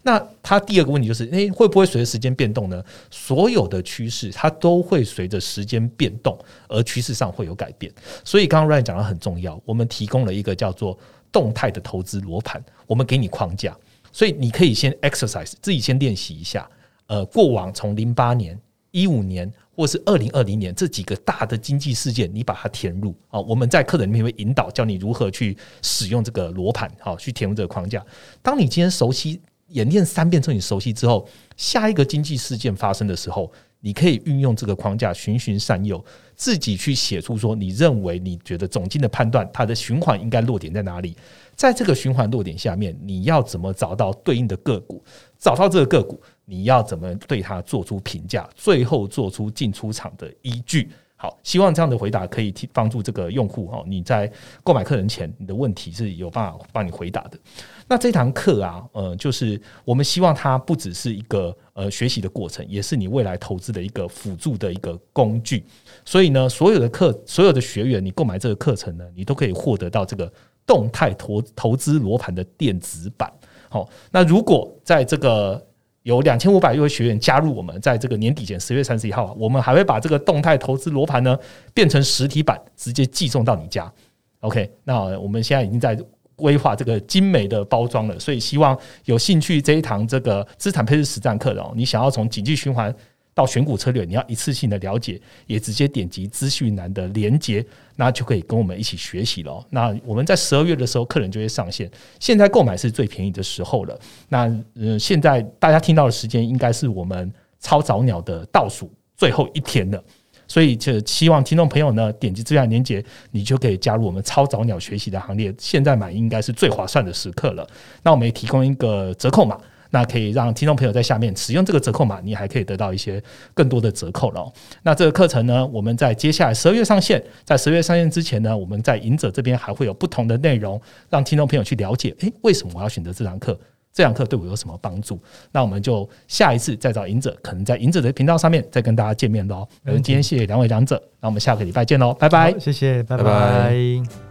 那他第二个问题就是，诶，会不会随着时间变动呢？所有的趋势它都会随着时间变动，而趋势上会有改变。所以刚刚 Ryan 讲的很重要，我们提供了一个叫做动态的投资罗盘，我们给你框架，所以你可以先 exercise 自己先练习一下。呃，过往从零八年、一五年或是二零二零年这几个大的经济事件，你把它填入啊。我们在课程里面会引导教你如何去使用这个罗盘，好去填入这个框架。当你今天熟悉。演练三遍之后，你熟悉之后，下一个经济事件发生的时候，你可以运用这个框架循循善诱，自己去写出说你认为你觉得总金的判断，它的循环应该落点在哪里？在这个循环落点下面，你要怎么找到对应的个股？找到这个个股，你要怎么对它做出评价？最后做出进出场的依据？好，希望这样的回答可以替帮助这个用户哦。你在购买课程前，你的问题是有办法帮你回答的。那这堂课啊，呃，就是我们希望它不只是一个呃学习的过程，也是你未来投资的一个辅助的一个工具。所以呢，所有的课，所有的学员，你购买这个课程呢，你都可以获得到这个动态投投资罗盘的电子版。好，那如果在这个有两千五百位学员加入我们，在这个年底前十月三十一号，我们还会把这个动态投资罗盘呢变成实体版，直接寄送到你家。OK，那我们现在已经在规划这个精美的包装了，所以希望有兴趣这一堂这个资产配置实战课的哦，你想要从经济循环到选股策略，你要一次性的了解，也直接点击资讯栏的连接，那就可以跟我们一起学习了。那我们在十二月的时候，客人就会上线，现在购买是最便宜的时候了。那呃，现在大家听到的时间，应该是我们超早鸟的倒数最后一天了。所以就希望听众朋友呢，点击这样链接，你就可以加入我们超早鸟学习的行列。现在买应该是最划算的时刻了。那我们也提供一个折扣码，那可以让听众朋友在下面使用这个折扣码，你还可以得到一些更多的折扣了。那这个课程呢，我们在接下来十二月上线，在十二月上线之前呢，我们在赢者这边还会有不同的内容，让听众朋友去了解。诶，为什么我要选择这堂课？这堂课对我有什么帮助？那我们就下一次再找赢者，可能在赢者的频道上面再跟大家见面喽。嗯，今天谢谢两位讲者，那我们下个礼拜见喽，拜拜，谢谢，拜拜。